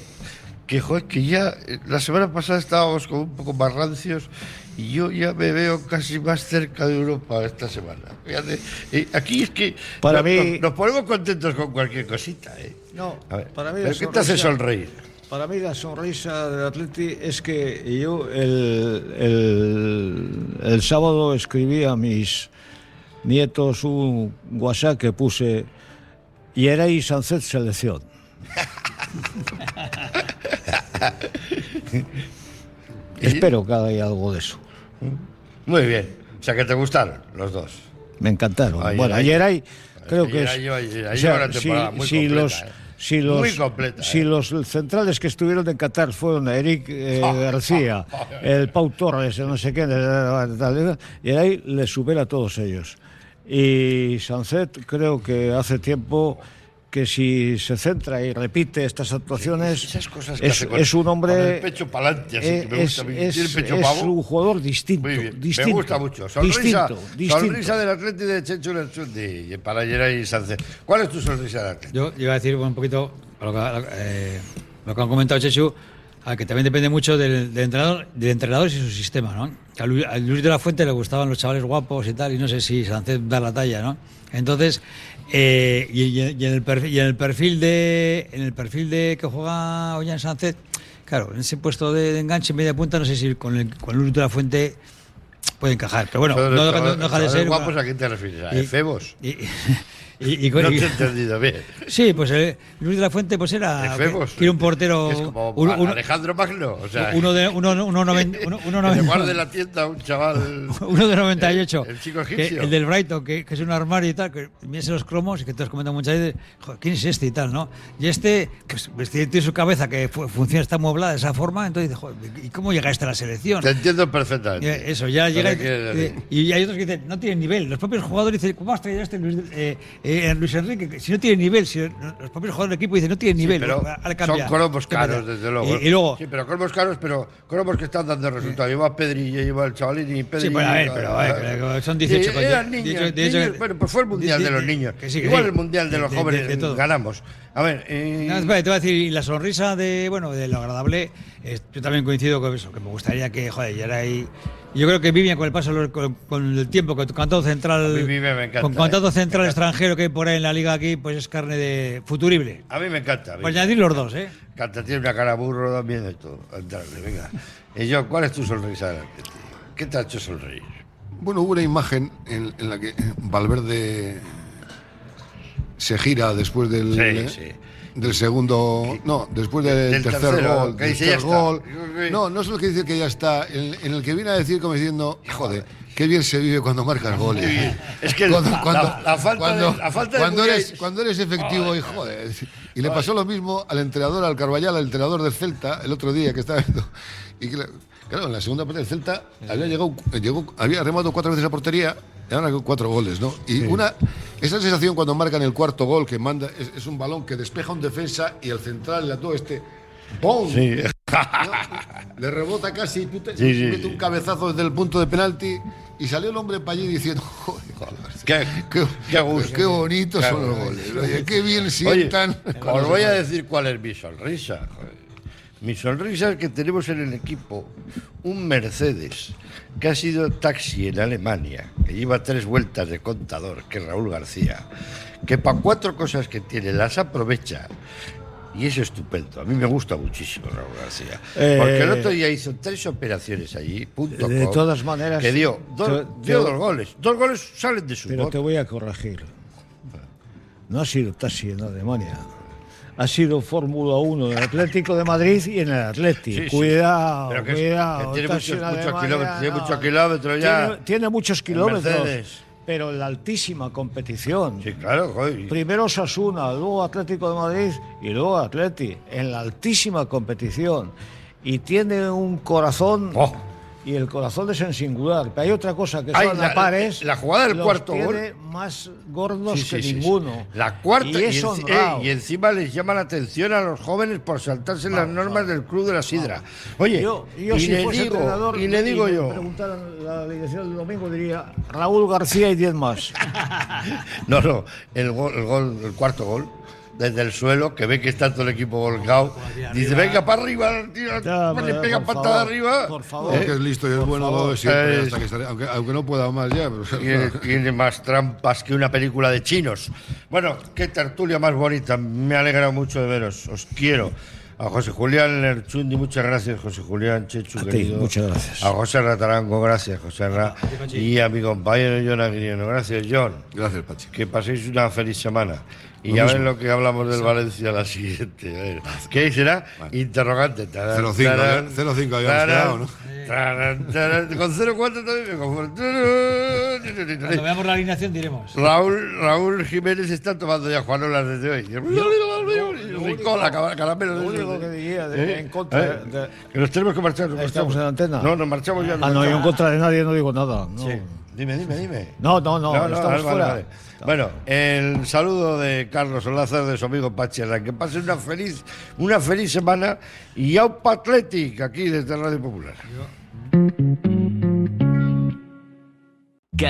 que joder, que ya eh, la semana pasada estábamos como un poco más rancios y yo ya me veo casi más cerca de Europa esta semana. Fíjate, eh, aquí es que Para nos, mí- nos- nos ponemos contentos con cualquier cosita. ¿eh? No, A ver, para mí ¿pero la ¿qué te hace sonreír? Para mí la sonrisa del Atleti es que yo el, el, el sábado escribí a mis nietos un WhatsApp que puse y era y Sánchez selección. Espero que haya algo de eso. Muy bien. O sea, que te gustaron los dos. Me encantaron. Bueno, ay, ayer hay, creo que que ayer es. ayer o hay sea, una temporada muy si completa, los, eh. si los, Muy completa, si eh. los centrales que estuvieron en Qatar fueron Eric eh, García, el Pau Torres, el no sé qué, y ahí le supera a todos ellos. Y Sancet creo que hace tiempo que si se centra y repite estas actuaciones Esas cosas que es, hace con- es un con hombre el pecho pa'lante, así eh, que me es, gusta a mí. es- Tiene pecho es pavo. un jugador distinto, Muy bien, distinto me gusta mucho. Sonrisa, distinto, distinto. sonrisa del Atleti de Chechu Lerchundi y para Geray Sánchez. ¿Cuál es tu sonrisa del Atleti? Yo iba a decir un poquito lo que, eh, lo que han comentado Chechu, a que también depende mucho del, del entrenador, del entrenador y su sistema, ¿no? A Luis, a Luis de la Fuente le gustaban los chavales guapos y tal, y no sé si Sánchez da la talla, ¿no? Entonces, eh, y, y- en el perfil, y en el perfil de en el perfil de que juega Ollán Sánchez, claro, en ese puesto de, de enganche media punta, no sé si con, el, con Luis de la Fuente puede encajar, pero bueno, no, no chavales- deja de ser. guapos, ¿a quién te refieres? ¿A efebos? y- y- y- No y- te he entendido bien. Sí, pues eh, Luis de la Fuente pues era Efebos. que, que era un portero es como Alejandro Magno. O sea, uno de uno, uno, noven- uno, guarde la tienda un chaval. uno de 98 El, el chico que- egipcio. el del Brighton que, que es un armario y tal que mírase los cromos y que te has comentado muchas veces "Joder, quién es este y tal no y este que pues, tiene su cabeza que fu- funciona está amueblada de esa forma entonces dice "Joder, y cómo llega este a la selección Te entiendo Y, perfectamente. Eso, ya llega. eh, y hay otros que dicen, no tiene nivel. Los propios jugadores dicen, ¿cómo has traído este Luis, eh, eh, Luis Enrique? Que Si no tiene nivel, si los propios jugadores del equipo dicen, no tiene Sí, nivel. pero son cromos caros, desde luego. Y, y luego, Sí, pero cromos caros, pero cromos que están dando resultados. Lleva a Pedri, lleva al chavalín y Pedri. Sí, pero a ver, pero a ver, que son 18 Sí, coño. eran niños, 18, 18, niños. Bueno, pues fue el mundial de- de los niños. que sí, que Igual el mundial de los jóvenes de ganamos. A ver, eh, No, espera, te voy a decir, y la sonrisa de, bueno, de lo agradable, eh, yo también coincido con eso, que me gustaría que, joder, ya era ahí, Yo creo que Vivian, con el paso, con, con el tiempo, con central, Vivian me encanta, con, con tanto ¿eh? central extranjero que hay por ahí en la liga aquí, pues es carne de futurible. A mí me encanta. Pues añadir los dos, ¿eh? Canta, tiene una cara burro también de todo. Entrarle, venga. Y yo, ¿cuál es tu sonrisa? ¿Qué te ha hecho sonreír? Bueno, hubo una imagen en, en la que Valverde se gira después del, Sí, sí. del segundo. No, después del, Del tercer tercero, gol. que dice, tercer "Ya está". gol. No, no es lo que dice que ya está. En, en el que viene a decir como diciendo, joder, qué bien se vive cuando marcas goles. Es que cuando, la- cuando- la- la falta cuando- de- la falta de cuando Muriel- eres, cuando eres efectivo y joder. Y le pasó lo mismo al entrenador, al Carvallal, al entrenador del Celta, el otro día que estaba viendo. Y claro, en la segunda parte del Celta había llegado, llegó, había remado cuatro veces a portería, eran cuatro goles, ¿no? Y una, esa sensación cuando marcan el cuarto gol, que manda, es, es un balón que despeja un defensa y el central, la todo este. ¿no? Le rebota casi, tú te- Sí, mete un cabezazo desde el punto de penalti y salió el hombre para allí diciendo, joder, Qué, qué, qué gusto. qué bonitos son los goles. Oye, qué bien sientan. Oye, os voy a decir cuál es mi sonrisa. joder. Mi sonrisa es que tenemos en el equipo un Mercedes que ha sido taxi en Alemania, que lleva tres vueltas de contador, que es Raúl García, que para cuatro cosas que tiene las aprovecha. Y es estupendo. A mí me gusta muchísimo Raúl García. Eh, Porque el otro día hizo tres operaciones allí. punto De com, todas maneras, Que dio, dos, te- dio te- dos goles. Dos goles salen de su Pero te voy a corregir. No ha sido taxi en Alemania. Ha sido Fórmula 1 en el Atlético de Madrid y en el. Sí, sí. cuidado, cuidado. que tiene muchos- en muchos Alemania, kilómetros, tiene no. muchos kilómetros ya. Tiene, tiene muchos kilómetros. Mercedes. Pero en la altísima competición. Sí, claro, joder. Primero Sasuna, luego Atlético de Madrid y luego Atleti. En la altísima competición. Y tiene un corazón. Y el corazón es en singular. Pero hay otra cosa que Oh. Ay, son la- pares. la jugada del los cuarto tiene gol. más gordos Sí, sí, que sí, ninguno. La cuarta Y es eh, y encima les llama la atención a los jóvenes por saltarse las normas del club de la sidra. Oye, yo, yo y, si le digo, y le digo me yo, preguntaran la alineación del domingo diría Raúl García y 10 más. no, no, el gol, el gol, el cuarto gol, desde el suelo, que ve que está todo el equipo volcado, dice, venga para arriba, tira, Ya, pega favor, patada arriba. por favor. Es que es listo y es bueno favor. siempre, Es- hasta que estaré- aunque, aunque no pueda más ya. pero- Tiene, tiene más trampas que una película de chinos. Bueno, qué tertulia más bonita. Me alegra mucho de veros. Os quiero. A José Julián Lerchundi, muchas gracias, José Julián Chechu, A ti, querido. muchas gracias. A José Ratarango, gracias, José Ra. Y a mi compañero John Agriano, gracias, John. Gracias, Pachi. Que paséis una feliz semana. Y Lo ya mismo. ven lo que hablamos del Valencia la siguiente. A ver, ¿Qué será? Interrogante. Tarán, 0-5, tarán, ya- 0-5 habíamos tarán, quedado, ¿no? tarán, tarán. Con 0-4 también me conformo. Cuando veamos la alineación diremos. Raúl, Raúl Jiménez está tomando ya Juanolas desde hoy. Ricola, cara- caramelo. Lo único que diría de- ¿Eh? en contra ¿Eh? de- Que nos tenemos que marchar. nos ¿Estamos marchamos. en la antena? No, nos marchamos ya. nos Ah, no, yo en contra de nadie no digo nada. No, Sí. Dime, dime, dime. no, no, no, estamos vale, fuera. vale. Bueno, el saludo de Carlos Olázar de su amigo Pachi Herrán. Que pasen una feliz, una feliz semana y Aupa Athletic aquí desde Radio Popular.